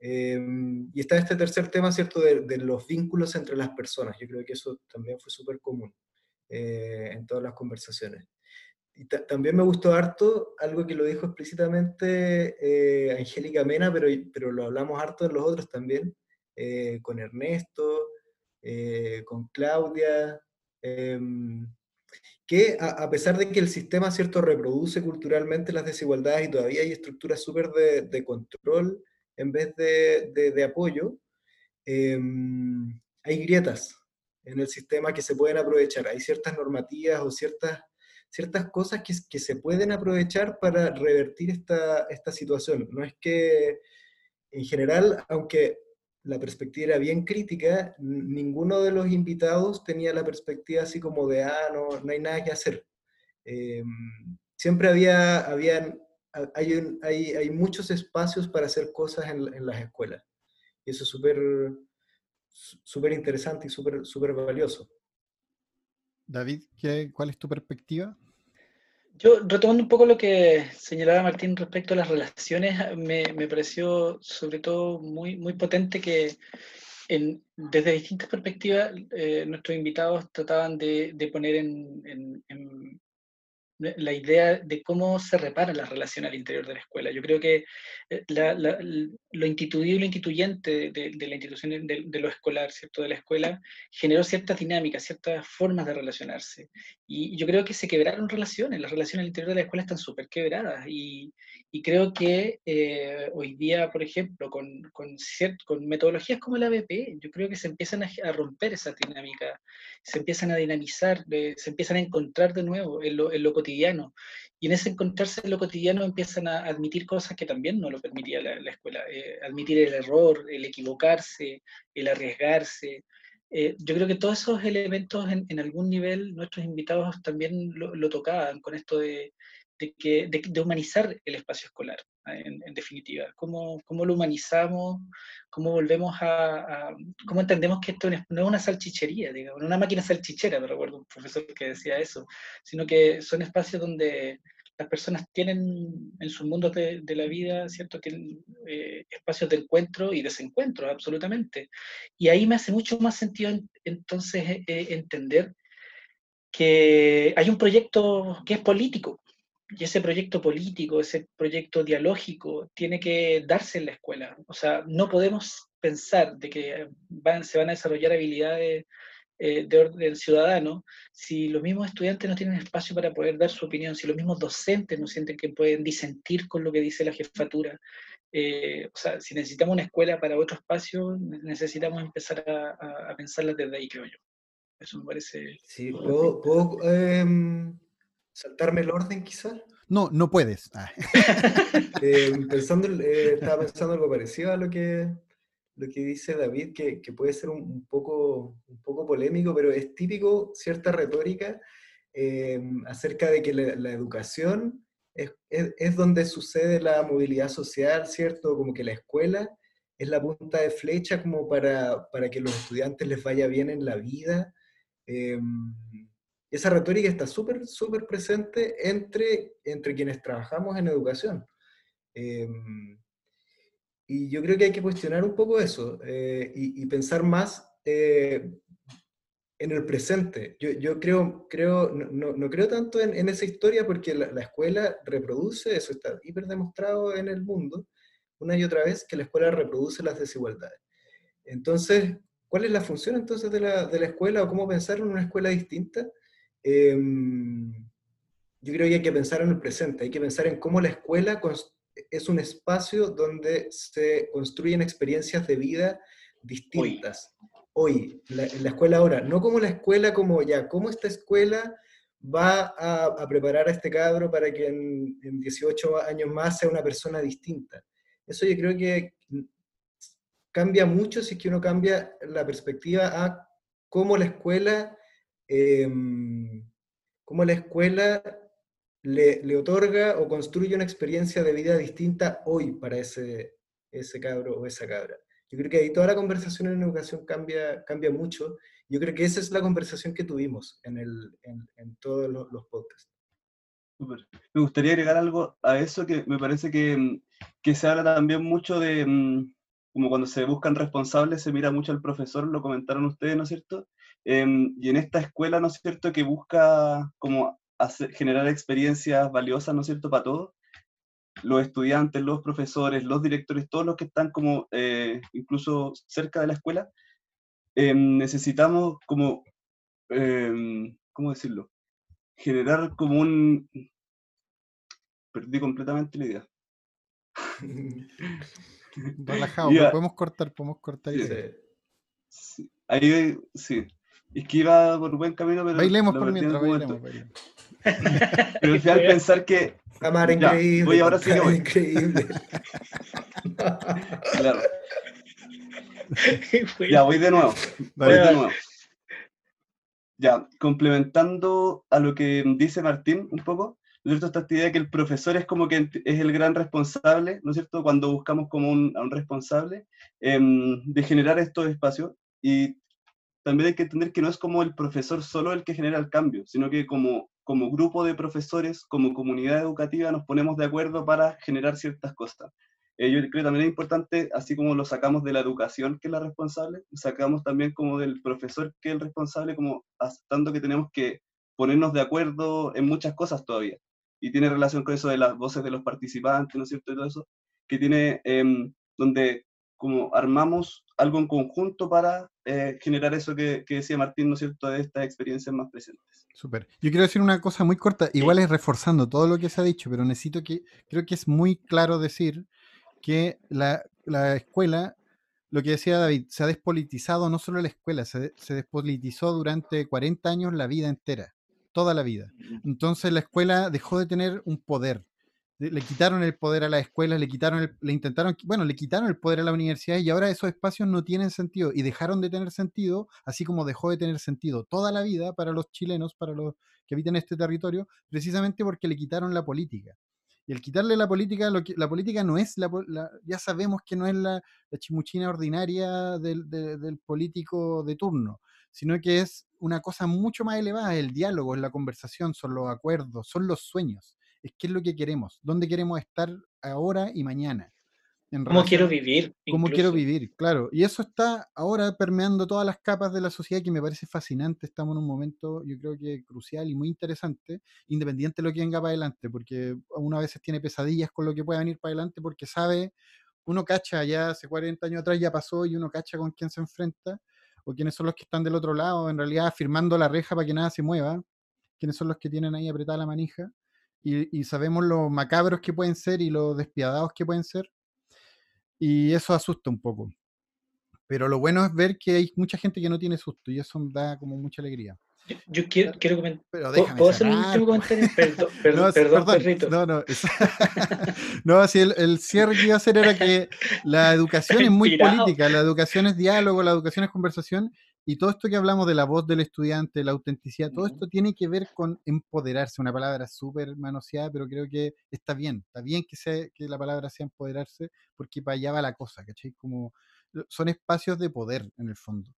Em, y está este tercer tema, ¿cierto?, de, de, los vínculos entre las personas. Yo creo que eso también fue súper común eh, en todas las conversaciones. Y también me gustó harto algo que lo dijo explícitamente eh, Angélica Mena, pero, pero lo hablamos harto en los otros también, eh, con Ernesto, con Claudia, em, que a, pesar de que el sistema cierto reproduce culturalmente las desigualdades y todavía hay estructuras súper de, control en vez de, de, apoyo, em, hay grietas en el sistema que se pueden aprovechar. Hay ciertas normativas o ciertas, ciertas cosas que, que se pueden aprovechar para revertir esta, esta situación. No es que, en general, aunque la perspectiva era bien crítica, ninguno de los invitados tenía la perspectiva así como de, ah, no, no hay nada que hacer. Eh, siempre había, habían, hay, hay, hay, muchos espacios para hacer cosas en, las escuelas. Y eso es súper súper interesante y súper super valioso. David, ¿qué, ¿cuál es tu perspectiva? Yo, retomando un poco lo que señalaba Martín respecto a las relaciones, me, me pareció sobre todo muy, muy potente que desde distintas perspectivas eh, nuestros invitados trataban de, de poner en, en, la idea de cómo se reparan las relaciones al interior de la escuela. Yo creo que eh, la, lo instituido y lo instituyente de, la institución, de, lo escolar, ¿cierto? De la escuela, generó ciertas dinámicas, ciertas formas de relacionarse. Y yo creo que se quebraron relaciones, las relaciones al interior de la escuela están súper quebradas. Y, y, creo que eh, hoy día, por ejemplo, con, con, con, metodologías como la BP, yo creo que se empiezan a, romper esas dinámicas, se empiezan a dinamizar, se empiezan a encontrar de nuevo en en lo cotidiano. Y en ese encontrarse en lo cotidiano empiezan a admitir cosas que también no lo permitía la, escuela. Eh, admitir el error, el equivocarse, el arriesgarse. Eh, yo creo que todos esos elementos en, algún nivel nuestros invitados también lo, tocaban con esto de, que, de, humanizar el espacio escolar, en, definitiva. ¿Cómo, ¿Cómo, lo humanizamos? ¿Cómo volvemos a, ¿Cómo entendemos que esto no es una salchichería, digamos, una máquina salchichera, me recuerdo un profesor que decía eso, sino que son espacios donde las personas tienen en sus mundos de, la vida, ¿cierto? Tienen eh, espacios de encuentro y desencuentro, absolutamente. Y ahí me hace mucho más sentido entonces eh, entender que hay un proyecto que es político, y ese proyecto político, ese proyecto dialógico, tiene que darse en la escuela. O sea, no podemos pensar de que se van a desarrollar habilidades eh, de orden ciudadano si los mismos estudiantes no tienen espacio para poder dar su opinión, si los mismos docentes no sienten que pueden disentir con lo que dice la jefatura. Eh, o sea, si necesitamos una escuela para otro espacio, necesitamos empezar a, a pensarla desde ahí, creo yo. Eso me parece... Sí, ¿puedo, saltarme el orden quizás? No, no puedes. Ah. <laughs> Eh, pensando, <laughs> eh, estaba pensando algo parecido a lo que, lo que dice David, que, que puede ser un, poco, un poco polémico, pero es típico cierta retórica eh, acerca de que la, educación es, es, es, donde sucede la movilidad social, ¿cierto? Como que la escuela es la punta de flecha como para, para que los estudiantes les vaya bien en la vida. Esa retórica está súper, súper presente entre, entre quienes trabajamos en educación. Em, y yo creo que hay que cuestionar un poco eso eh, y, pensar más eh, en el presente. Yo, yo creo, creo no, creo tanto en, en esa historia porque la, la, escuela reproduce, eso está hiper demostrado en el mundo, una y otra vez, que la escuela reproduce las desigualdades. Entonces, ¿cuál es la función entonces de la, de la escuela o cómo pensar en una escuela distinta? Em, yo creo que hay que pensar en el presente, hay que pensar en cómo la escuela es un espacio donde se construyen experiencias de vida distintas. Hoy, la, la, escuela ahora, no como la escuela como ya, cómo esta escuela va a, preparar a este cabro para que en, en, 18 años más sea una persona distinta. Eso yo creo que cambia mucho si es que uno cambia la perspectiva a cómo la escuela Em, cómo la escuela le, otorga o construye una experiencia de vida distinta hoy para ese, ese cabro o esa cabra. Yo creo que ahí toda la conversación en educación cambia, cambia mucho. Yo creo que esa es la conversación que tuvimos en, el, en, todos los, los podcasts. Me gustaría agregar algo a eso que me parece que, que se habla también mucho de, mm, como cuando se buscan responsables, se mira mucho al profesor, lo comentaron ustedes, ¿no es cierto? Em, y en esta escuela, ¿no es cierto?, que busca como generar experiencias valiosas, ¿no es cierto?, para todos, los estudiantes, los profesores, los directores, todos los que están como eh, incluso cerca de la escuela, em, necesitamos como, em, ¿cómo decirlo?, generar como un... Perdí completamente la idea. <laughs> Relajado, <laughs> podemos cortar, podemos cortar. Sí. Ahí, sí. Es que iba por buen camino, pero. Bailemos por mientras, bailemos, <laughs> Pero al final pensar que. Cámara increíble. Voy ahora sí voy. Increíble. <laughs> claro. <laughs> ya, voy de nuevo. Voy de nuevo. Ya, complementando a lo que dice Martín un poco, ¿no es cierto? Esta idea de que el profesor es como que es el gran responsable, ¿no es cierto? Cuando buscamos como un, a un responsable em, de generar estos espacios. Y también hay que entender que no es como el profesor solo el que genera el cambio, sino que como, como grupo de profesores, como comunidad educativa, nos ponemos de acuerdo para generar ciertas cosas. Eh, yo creo que también es importante, así como lo sacamos de la educación, que es la responsable, sacamos también como del profesor, que es el responsable, como aceptando que tenemos que ponernos de acuerdo en muchas cosas todavía. Y tiene relación con eso de las voces de los participantes, ¿no es cierto? Y todo eso, que tiene... Em, donde como armamos algo en conjunto para eh, generar eso que, que, decía Martín, ¿no es cierto?, de estas experiencias más presentes. Súper. Yo quiero decir una cosa muy corta, igual es reforzando todo lo que se ha dicho, pero necesito que, creo que es muy claro decir que la, la escuela, lo que decía David, se ha despolitizado no solo la escuela, se, se despolitizó durante 40 años la vida entera, toda la vida. Entonces la escuela dejó de tener un poder le quitaron el poder a las escuelas, le quitaron el, le intentaron, bueno, le quitaron el poder a la universidad y ahora esos espacios no tienen sentido y dejaron de tener sentido, así como dejó de tener sentido toda la vida para los chilenos, para los que habitan este territorio, precisamente porque le quitaron la política. Y el quitarle la política, lo que, la política no es la, ya sabemos que no es la, chimuchina ordinaria del, del político de turno, sino que es una cosa mucho más elevada, el diálogo, es la conversación, son los acuerdos, son los sueños es qué es lo que queremos, dónde queremos estar ahora y mañana. ¿Cómo quiero vivir? ¿Cómo quiero vivir? Claro. Y eso está ahora permeando todas las capas de la sociedad que me parece fascinante. Estamos en un momento, yo creo que crucial y muy interesante, independiente de lo que venga para adelante, porque uno a veces tiene pesadillas con lo que pueda venir para adelante porque sabe, uno cacha ya hace 40 años atrás ya pasó y uno cacha con quién se enfrenta o quiénes son los que están del otro lado, en realidad firmando la reja para que nada se mueva, quiénes son los que tienen ahí apretada la manija y, sabemos lo macabros que pueden ser y lo despiadados que pueden ser. Y eso asusta un poco. Pero lo bueno es ver que hay mucha gente que no tiene susto y eso da como mucha alegría. Yo, quiero, quiero comentar. ¿Puedo hacer un último comentario? Perdón, <laughs> perdón, no, perdón, perrito. No, no. <laughs> no, así el, el, cierre que iba a hacer era que la educación es muy política, la educación es diálogo, la educación es conversación y todo esto que hablamos de la voz del estudiante, la autenticidad, todo esto tiene que ver con empoderarse, una palabra súper manoseada, pero creo que está bien, está bien que, sea, que la palabra sea empoderarse, porque para allá va la cosa, ¿cachai? Como son espacios de poder en el fondo,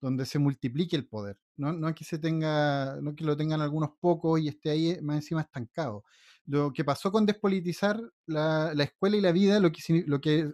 donde se multiplique el poder, no, no que se tenga, no que lo tengan algunos pocos y esté ahí más encima estancado. Lo que pasó con despolitizar la, la escuela y la vida, lo que, lo que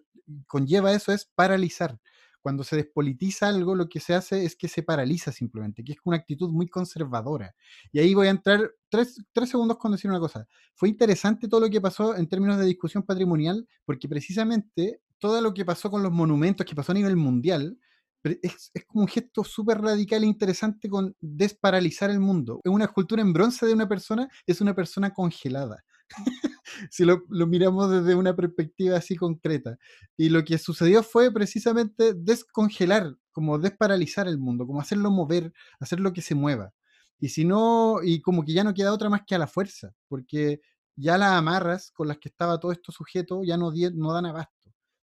conlleva eso es paralizar cuando se despolitiza algo, lo que se hace es que se paraliza simplemente, que es una actitud muy conservadora. Y ahí voy a entrar tres, segundos con decir una cosa. Fue interesante todo lo que pasó en términos de discusión patrimonial, porque precisamente todo lo que pasó con los monumentos, que pasó a nivel mundial, es, es, como un gesto súper radical e interesante con desparalizar el mundo. Una escultura en bronce de una persona es una persona congelada. <laughs> si lo, miramos desde una perspectiva así concreta. Y lo que sucedió fue precisamente descongelar, como desparalizar el mundo, como hacerlo mover, hacerlo que se mueva. Y si no, y como que ya no queda otra más que a la fuerza, porque ya las amarras con las que estaba todo esto sujeto ya no, no dan abasto.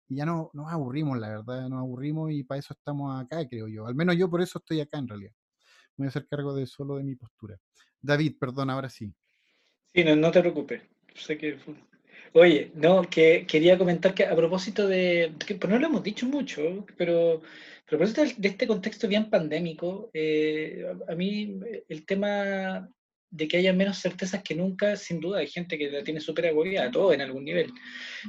Y ya no nos aburrimos, la verdad, nos aburrimos y para eso estamos acá, creo yo. Al menos yo por eso estoy acá en realidad. voy a hacer cargo de solo de mi postura. David, perdón, ahora sí. Sí, no, no te preocupes. Oye, no, que quería comentar que a propósito de, pues no lo hemos dicho mucho, pero, a propósito de este contexto bien pandémico, eh, a, mí el tema de que haya menos certezas que nunca, sin duda hay gente que la tiene súper agobiada, todo en algún nivel,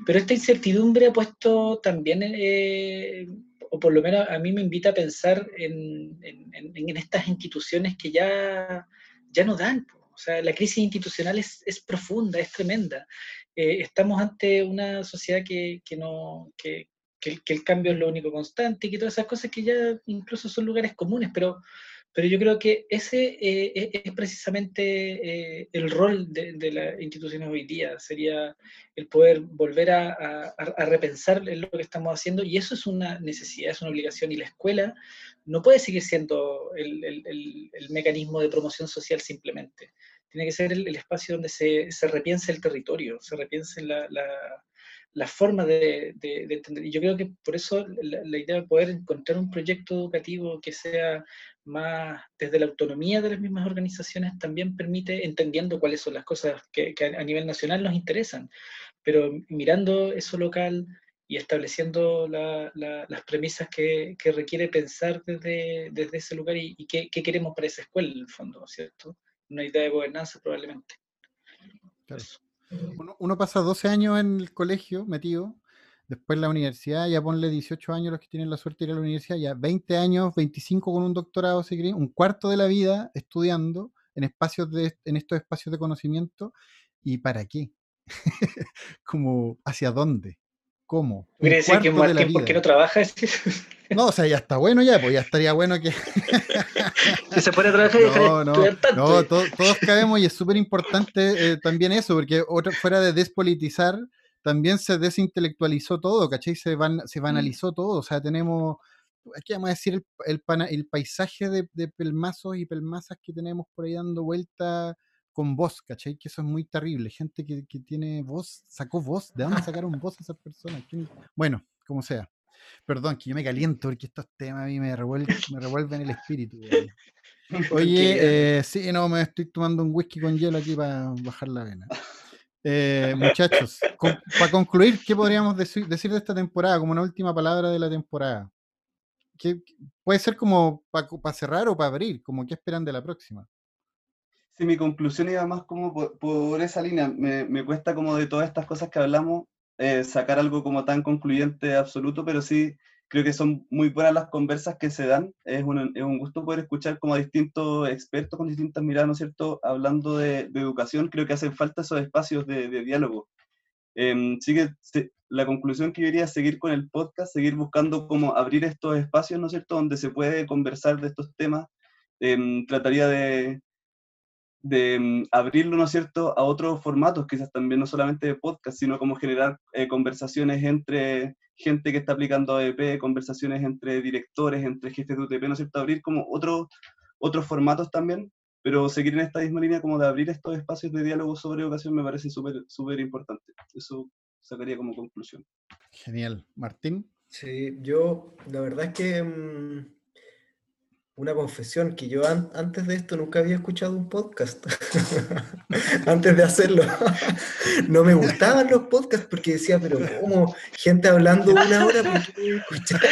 pero esta incertidumbre ha puesto también, eh, o por lo menos a mí me invita a pensar en, en, estas instituciones que ya, ya no dan. O sea, la crisis institucional es, es profunda, es tremenda. Eh, estamos ante una sociedad que, que no, que, que, el cambio es lo único constante y que todas esas cosas que ya incluso son lugares comunes, pero, pero yo creo que ese eh, e, es precisamente eh, el rol de, las instituciones hoy día, sería el poder volver a, repensar lo que estamos haciendo y eso es una necesidad, es una obligación y la escuela no puede seguir siendo el, mecanismo de promoción social simplemente. Tiene que ser el, espacio donde se, se, repiense el territorio, se repiense la, forma de, entender. Y yo creo que por eso la, idea de poder encontrar un proyecto educativo que sea más desde la autonomía de las mismas organizaciones también permite, entendiendo cuáles son las cosas que, que a nivel nacional nos interesan, pero mirando eso local, y estableciendo las premisas que, requiere pensar desde, desde ese lugar y, qué, queremos para esa escuela, en el fondo, ¿cierto? Una idea de gobernanza probablemente. Uno, pasa 12 años en el colegio metido, después la universidad, ya ponle 18 años los que tienen la suerte de ir a la universidad, ya 20 años, 25 con un doctorado, si un cuarto de la vida estudiando en, espacios de, en estos espacios de conocimiento, ¿y para qué? <laughs> Como, ¿hacia dónde? ¿Cómo? ¿Quiere decir que Martín, ¿por qué no trabaja? <laughs> No, o sea, ya está bueno ya, pues ya estaría bueno que... <laughs> que se fuera a trabajar y No, no, tanto. no, to- todos cabemos y es súper importante eh, también eso, porque otra, fuera de despolitizar, también se desintelectualizó todo, ¿cachai? Se, van, se banalizó todo, o sea, tenemos, aquí vamos a decir, el, el, pana- el paisaje de, de pelmazos y pelmazas que tenemos por ahí dando vuelta con voz, ¿cachai? Que eso es muy terrible, gente que, que tiene voz, sacó voz, ¿de dónde sacaron voz esas personas? ¿Quién- Bueno, como sea. Perdón, que yo me caliento porque estos temas a mí me revuelven, me revuelven el espíritu. <laughs> Oye, eh, sí, no, me estoy tomando un whisky con hielo aquí para bajar la vena. Eh, muchachos, para concluir, ¿qué podríamos deci- decir de esta temporada? Como una última palabra de la temporada. ¿Qué, puede ser como para cerrar o para abrir, como qué esperan de la próxima. Sí, mi conclusión iba más como por, por esa línea. Me, me cuesta como de todas estas cosas que hablamos eh, sacar algo como tan concluyente absoluto, pero sí creo que son muy buenas las conversas que se dan. Es un, es un gusto poder escuchar como a distintos expertos con distintas miradas, ¿no es cierto?, hablando de, de educación. Creo que hacen falta esos espacios de, de diálogo. Eh, sí que la conclusión que yo diría es seguir con el podcast, seguir buscando cómo abrir estos espacios, ¿no es cierto?, donde se puede conversar de estos temas. Em, trataría de, de mm, abrirlo, ¿no es cierto?, a otros formatos, quizás también no solamente de podcast, sino como generar eh, conversaciones entre gente que está aplicando AEP, conversaciones entre directores, entre jefes de UTP, ¿no es cierto?, abrir como otro, otros formatos también, pero seguir en esta misma línea como de abrir estos espacios de diálogo sobre educación me parece súper súper importante. Eso sacaría como conclusión. Genial. Martín. Sí, yo, la verdad es que mm, una confesión, que yo an- antes de esto nunca había escuchado un podcast. <laughs> antes de hacerlo. <laughs> no me gustaban los podcasts porque decía, pero ¿cómo? Gente hablando una hora, ¿por qué voy a escuchar? <laughs>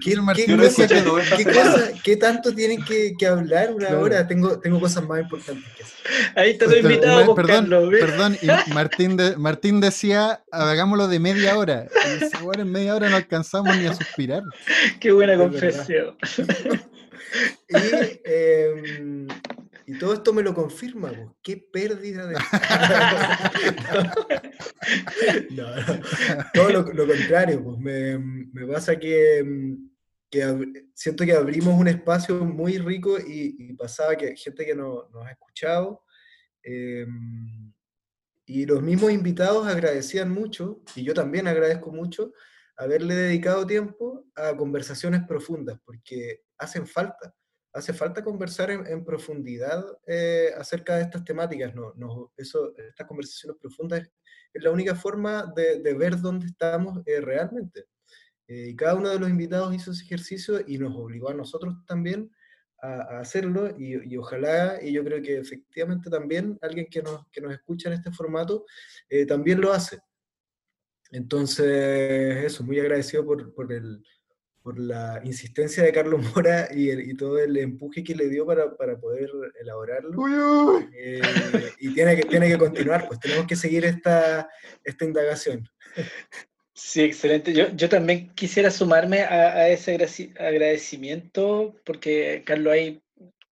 ¿Qué, qué cosa- qué cosa- qué tanto tienen que, que hablar una Claro. hora? Tengo, tengo cosas más importantes que hacer. Ahí está tu Pero, invitado, perdón, perdón, y Martín, de- Martín decía, hagámoslo de media hora. Y esa hora en media hora no alcanzamos ni a suspirar. Qué buena Es verdad. <laughs> Y, em, y todo esto me lo confirma, pues, qué pérdida de... <laughs> no, no, todo lo, lo contrario, pues me, me pasa que, em, que siento que abrimos un espacio muy rico y, y pasaba que gente que no- nos ha escuchado em, y los mismos invitados agradecían mucho, y yo también agradezco mucho, haberle dedicado tiempo a conversaciones profundas, porque hacen falta. Hace falta conversar en, en profundidad eh, acerca de estas temáticas. No, no, eso, estas conversaciones profundas es la única forma de, de ver dónde estamos eh, realmente. Eh, y cada uno de los invitados hizo ese ejercicio y nos obligó a nosotros también a, a hacerlo y, y ojalá, y yo creo que efectivamente también alguien que nos, que nos escucha en este formato eh, también lo hace. Entonces, eso, muy agradecido por, por, el, por la insistencia de Carlos <laughs> Mora y, el- y todo el empuje que le dio para, para poder elaborarlo. Uy, uy. Eh, y tiene que, tiene que continuar, pues tenemos que seguir esta, esta indagación. <laughs> Sí, excelente. Yo, yo también quisiera sumarme a, a ese agradecimiento porque, Carlos, ahí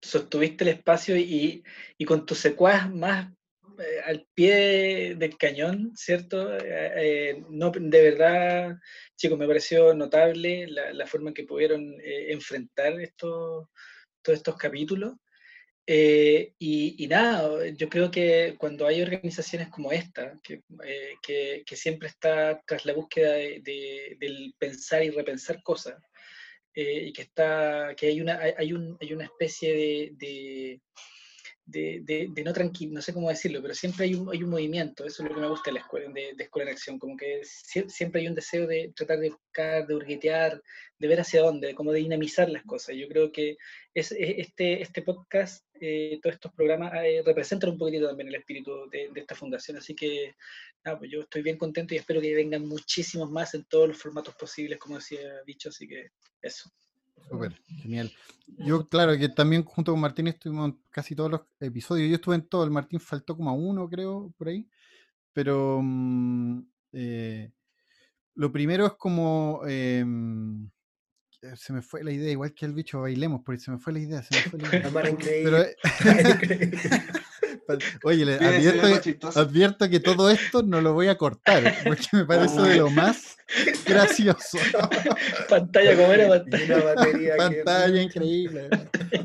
sostuviste el espacio y, y con tu secuaz más al pie del cañón, ¿cierto? Eh, eh, no, de verdad, chicos, me pareció notable la, la forma en que pudieron eh, enfrentar estos, todos estos capítulos. Eh, y, y nada, yo creo que cuando hay organizaciones como esta, que, eh, que, que siempre está tras la búsqueda de- de- del pensar y repensar cosas, eh, y que, está, que hay, una, hay un- hay una especie de, de, de, de- no tranquilo, no sé cómo decirlo, pero siempre hay un, hay un movimiento, eso es lo que me gusta de la escuela, de, de Escuela en Acción, como que sie- siempre hay un deseo de tratar de buscar, de hurguetear, de ver hacia dónde, como de dinamizar las cosas. Yo creo que es, es- este, este podcast, eh, todos estos programas eh, representan un poquitito también el espíritu de, esta fundación, así que pues yo estoy bien contento y espero que vengan muchísimos más en todos los formatos posibles, como decía dicho, así que eso. Súper, genial. Yo, claro, que también junto con Martín estuvimos en casi todos los episodios. Yo estuve en todo, el Martín faltó como a uno, creo, por ahí. Pero mm, eh, lo primero es como. em, que se me fue la idea, igual que el bicho, bailemos, porque se me fue la idea. Se me fue la <laughs> idea. Pero, eh, <laughs> <laughs> Oye, le advierto, que- chistoso. advierto que todo esto no lo voy a cortar, porque me parece de lo más gracioso. <laughs> Pantalla como era pantalla. una batería que- Pantalla increíble.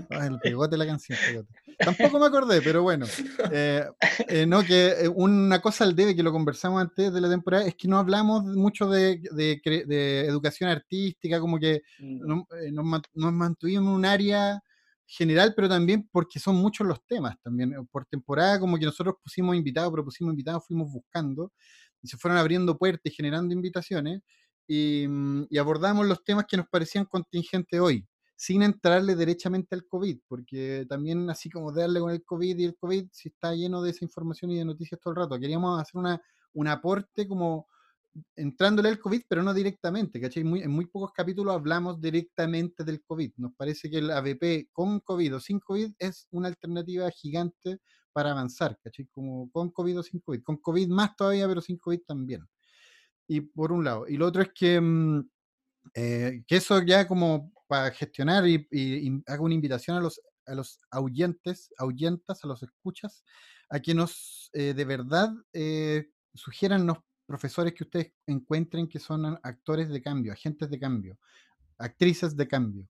Ay, el pegote de la canción. pegote. Tampoco me acordé, pero bueno. Eh, eh, no, que eh, una cosa al debe que lo conversamos antes de la temporada es que no hablamos mucho de, de de educación artística, como que no- eh, nos, nos mantuvimos en un área general, pero también porque son muchos los temas también. eh, Por temporada, como que nosotros pusimos invitados, propusimos invitados, fuimos buscando y se fueron abriendo puertas y generando invitaciones y, mm, y abordamos los temas que nos parecían contingentes hoy, sin entrarle derechamente al COVID, porque también así como darle con el COVID y el COVID, si está lleno de esa información y de noticias todo el rato, queríamos hacer una, un aporte como entrándole al COVID, pero no directamente, ¿cachai? Muy, en muy pocos capítulos hablamos directamente del COVID. Nos parece que el ABP con COVID o sin COVID es una alternativa gigante para avanzar, ¿cachai? Como con COVID o sin COVID. Con COVID más todavía, pero sin COVID también. Y por un lado. Y lo otro es que, mm, eh, que eso ya como para gestionar y, y- y hago una invitación a los, a los ahuyentes, ahuyentas, a los escuchas, a que nos eh, de verdad eh, sugieran los profesores que ustedes encuentren que son actores de cambio, agentes de cambio, actrices de cambio.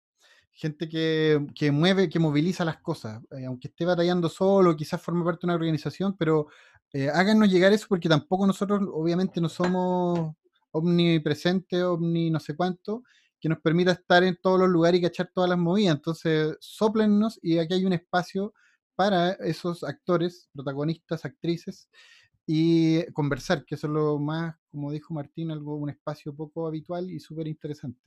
Gente que, que mueve, que moviliza las cosas, eh, aunque esté batallando solo, quizás forme parte de una organización, pero eh, háganos llegar eso porque tampoco nosotros obviamente no somos omnipresentes, omni no sé cuánto, que nos permita estar en todos los lugares y cachar todas las movidas. Entonces, soplennos y aquí hay un espacio para esos actores, protagonistas, actrices, y conversar, que eso es lo más, como dijo Martín, algo, un espacio poco habitual y súper interesante.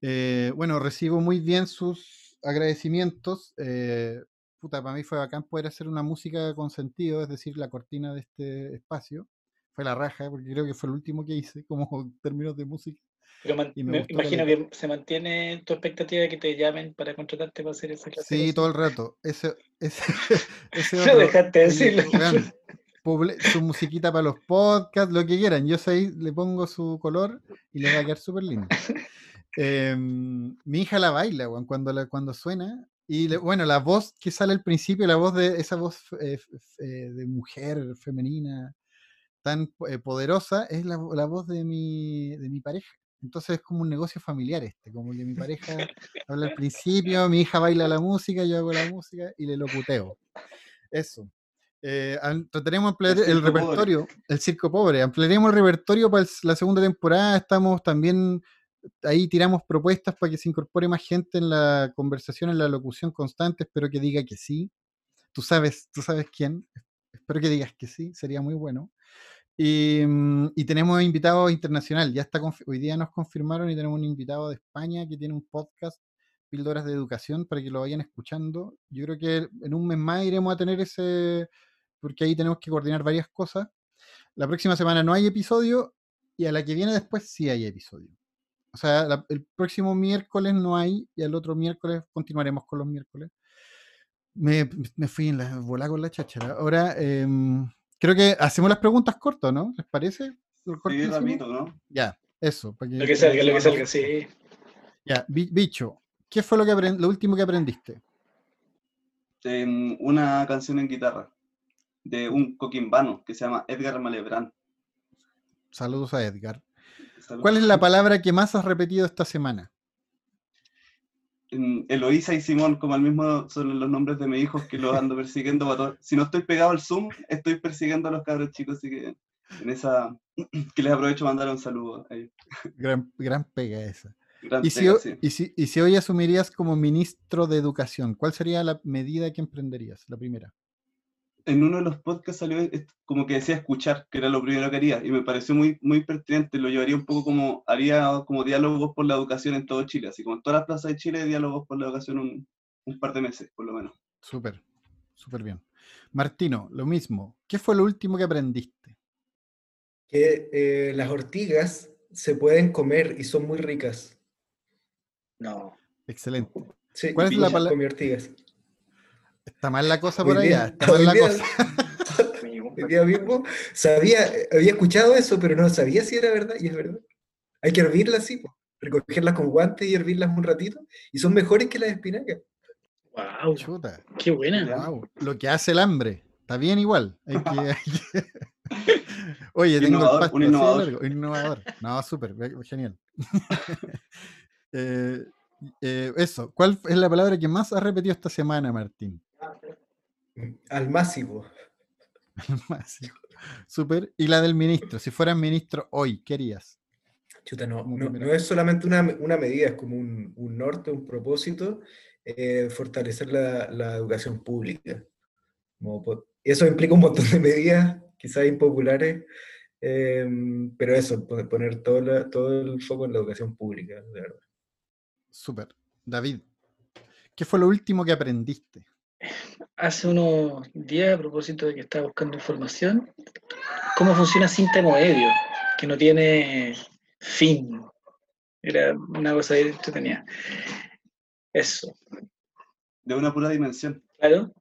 Eh, bueno, recibo muy bien sus agradecimientos. eh, puta, para mí fue bacán poder hacer una música con sentido, es decir, la cortina de este espacio. Fue la raja, porque creo que fue el último que hice, <laughs> como en términos de música. Pero man- y me me imagino que se mantiene tu expectativa de que te llamen para contratarte para hacer esa clase Sí, todo el rato. Ese, ese, <laughs> ese <laughs> otro, dejaste decirlo. Su musiquita para los podcasts, lo que quieran. Yo sé, le pongo su color y le va a quedar súper lindo. Em, mi hija la baila, cuando, la, cuando suena. Y le- bueno, la voz que sale al principio, la voz de esa voz eh, eh, de mujer femenina tan eh, poderosa, es la, vo- la voz de mi, de mi pareja. Entonces es como un negocio familiar este, como que mi pareja habla al principio, mi hija baila la música, yo hago la música y le locuteo. Eso. Eh, trataremos de ampliar El el, circo pobre. repertorio, el circo pobre. Ampliaremos el repertorio para el la segunda temporada. Estamos también, ahí tiramos propuestas para que se incorpore más gente en la conversación, en la locución constante. Espero que diga que sí. Tú sabes, tú sabes quién. Espero que digas que sí, sería muy bueno. Y, mm, y tenemos invitados internacional. Ya está hoy día nos confirmaron y tenemos un invitado de España que tiene un podcast, Píldoras de Educación, para que lo vayan escuchando. Yo creo que en un mes más iremos a tener ese, porque ahí tenemos que coordinar varias cosas. La próxima semana no hay episodio y a la que viene después sí hay episodio. O sea, la- el próximo miércoles no hay y el otro miércoles continuaremos con los miércoles. Me, me fui en la volá con la cháchara. Ahora, em, creo que hacemos las preguntas cortas, ¿no? ¿Les parece? Sí, rapidito, ¿no? Ya, eso. para Lo que salga, lo que salga, sí. Ya, Bi- bicho, ¿qué fue lo, que lo último que aprendiste? En una canción en guitarra de un coquimbano que se llama Edgar Malebrán. Saludos a Edgar. ¿Cuál es la palabra que más has repetido esta semana? Eloísa y Simón, como al mismo son los nombres de mis hijos que los ando <laughs> persiguiendo. para Si no estoy pegado al Zoom, estoy persiguiendo a los cabros chicos, así que en esa <clears throat> que les aprovecho mandar un saludo a ellos. Gran, gran pega esa. Gran Y si, pega, ho- sí. y, si, y si hoy asumirías como ministro de Educación, ¿cuál sería la medida que emprenderías? La primera. En uno de los podcasts salió est- como que decía escuchar, que era lo primero que haría, y me pareció muy, muy pertinente. Lo llevaría un poco como, haría como diálogos por la educación en todo Chile, así como en todas las plazas de Chile, diálogos por la educación un, un par de meses, por lo menos. Súper, súper bien. Martino, lo mismo. ¿Qué fue lo último que aprendiste? Que eh, las ortigas se pueden comer y son muy ricas. No. Excelente. Sí, ¿Cuál es la ya pala- comí ortigas. Está mal la cosa por allá. Está mal la día- cosa. <laughs> Hoy día mismo sabía, había escuchado eso, pero no sabía si era verdad, y es verdad. Hay que hervirlas así, po, recogerlas con guantes y hervirlas un ratito, y son mejores que las espinacas. Wow, Chuta. qué buena. Wow. Lo que hace el hambre. está bien igual. Hay que- <laughs> hay que- <laughs> Oye, tengo Innovador, el pasto un innovador. largo, innovador. No, súper, ve- genial. Eh, eh, eso, ¿cuál es la palabra que más has repetido esta semana, Martín? Al máximo. Sí. Súper. Y la del ministro, si fueras ministro hoy, ¿qué harías? Chuta, no, no, es solamente una, una medida, es como un, un norte, un propósito, eh, fortalecer la, la educación pública. Como eso implica un montón de medidas, quizás impopulares, em, pero eso, pon- poner todo, la- todo el foco en la educación pública, de verdad. Súper. David, ¿qué fue lo último que aprendiste? Hace unos días, a propósito de que estaba buscando información, cómo funciona cinta Moedio, que no tiene fin. Era una cosa que tenía. Eso, De una pura dimensión. claro.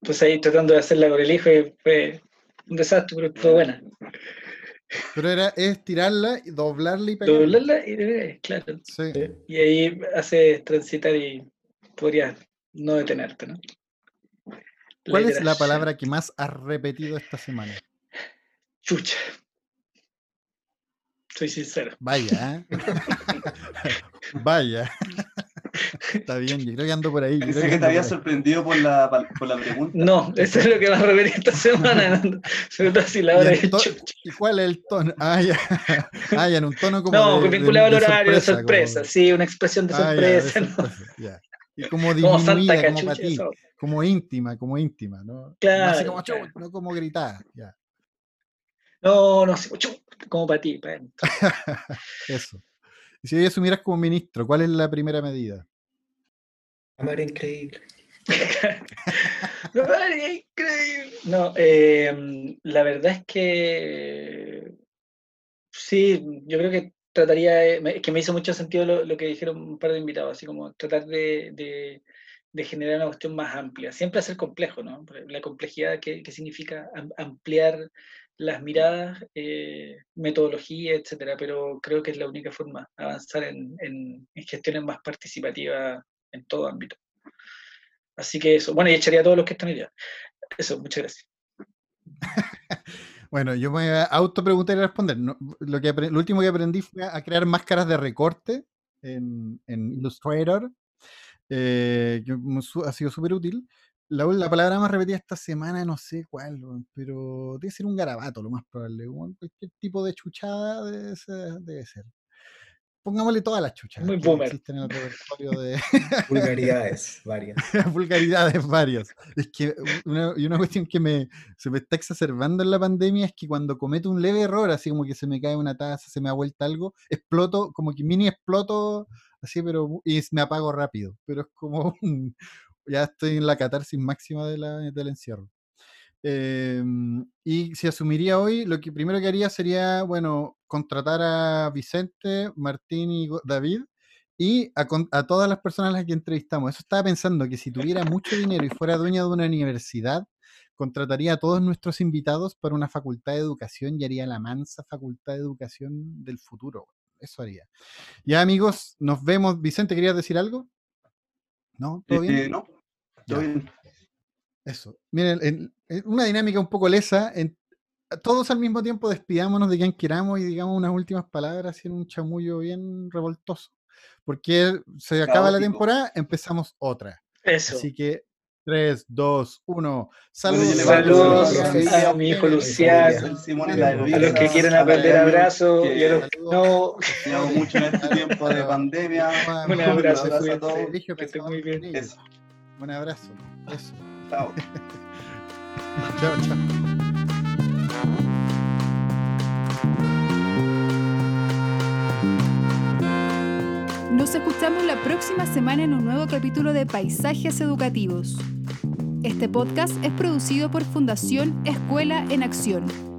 Pues ahí tratando de hacerla con el hijo y fue un desastre, pero estuvo buena. Pero era, es tirarla, y doblarla y pegarla. Doblarla y de- claro. Sí. Sí. Y ahí hace transitar y podrías no detenerte, ¿no? ¿Cuál es la palabra que más has repetido esta semana? Chucha. Soy sincero. Vaya, ¿eh? <laughs> Vaya. Está bien, yo creo que ando por ahí. Pensé que que te había por sorprendido por la, por la pregunta. No, eso es lo que va a repetir esta semana. ¿no? Sobre todo si la hora ¿Y. ¿Y cuál es el tono? Ah, ya. Ah, ya, en un tono como. No, de- de- vinculado al horario de sorpresa, sorpresa, como- sí, una expresión de Ah, ya, de sorpresa. ¿no? sorpresa, ya. Y como <laughs> Como Santa disminuida, como Cachucha. para ti, como íntima, como íntima, ¿no? No Claro, así como claro. No como gritada, ya. No, no, como para ti. para. <laughs> Eso. Y si hoy asumieras como ministro, ¿cuál es la primera medida? Amar increíble. <laughs> Ay, increíble. No, eh, la verdad es que sí, yo creo que trataría, es que me hizo mucho sentido lo, que dijeron un par de invitados, así como tratar de, de- generar una cuestión más amplia. Siempre hacer complejo, ¿no? La complejidad que, que significa am- ampliar las miradas, eh, metodología, etcétera, pero creo que es la única forma, avanzar en, en, en gestiones más participativas en todo ámbito. Así que eso, bueno, y echaría a todos los que están allá. Eso, muchas gracias. <laughs> Bueno, yo me voy a autopreguntar y responder. Lo, que lo último que aprendí fue a crear máscaras de recorte en, en Illustrator, eh, ha sido súper útil. La, la palabra más repetida esta semana, no sé cuál, pero debe ser un garabato, lo más probable. Cualquier tipo de chuchada. Debe ser. Pongámosle todas las chuchadas Muy que boomer. existen en el repertorio de, <laughs> Vulgaridades varias. <laughs> vulgaridades varias. Es que una, y una cuestión que me, se me está exacerbando en la pandemia es que cuando cometo un leve error, así como que se me cae una taza, se me ha vuelto algo, exploto, como que mini exploto, así, pero y me apago rápido. Pero es como un- ya estoy en la catarsis máxima de la- del encierro. Em, y si asumiría hoy, lo que primero que haría sería, bueno, contratar a Vicente, Martín y David y a, todas las personas a las que entrevistamos. Eso estaba pensando que si tuviera mucho dinero y fuera dueña de una universidad, contrataría a todos nuestros invitados para una facultad de educación y haría la mansa facultad de educación del futuro. Eso haría. Ya amigos, nos vemos. Vicente, ¿querías decir algo? ¿No? ¿Todo bien? Eh, no, todo Ya. bien. Eso. Miren, en- en una dinámica un poco lesa. en- todos al mismo tiempo despidámonos de quien queramos y digamos unas últimas palabras en un chamullo bien revoltoso. Porque se acaba la Caótico. temporada, empezamos otra. Eso. Así que 3, 2, 1. Bueno, Saludos. Saludos a mi hijo Luciano, El Simón y A la los Elvira, a los que quieren la aprender que y a los que no. Enseñamos mucho en este tiempo de pandemia. Un abrazo, <laughs> Un abrazo a todos. que estén muy bien. Eso. Un abrazo. Eso. <laughs> Chao. Chao, chao. Nos escuchamos la próxima semana en un nuevo capítulo de Paisajes Educativos. Este podcast es producido por Fundación Escuela en Acción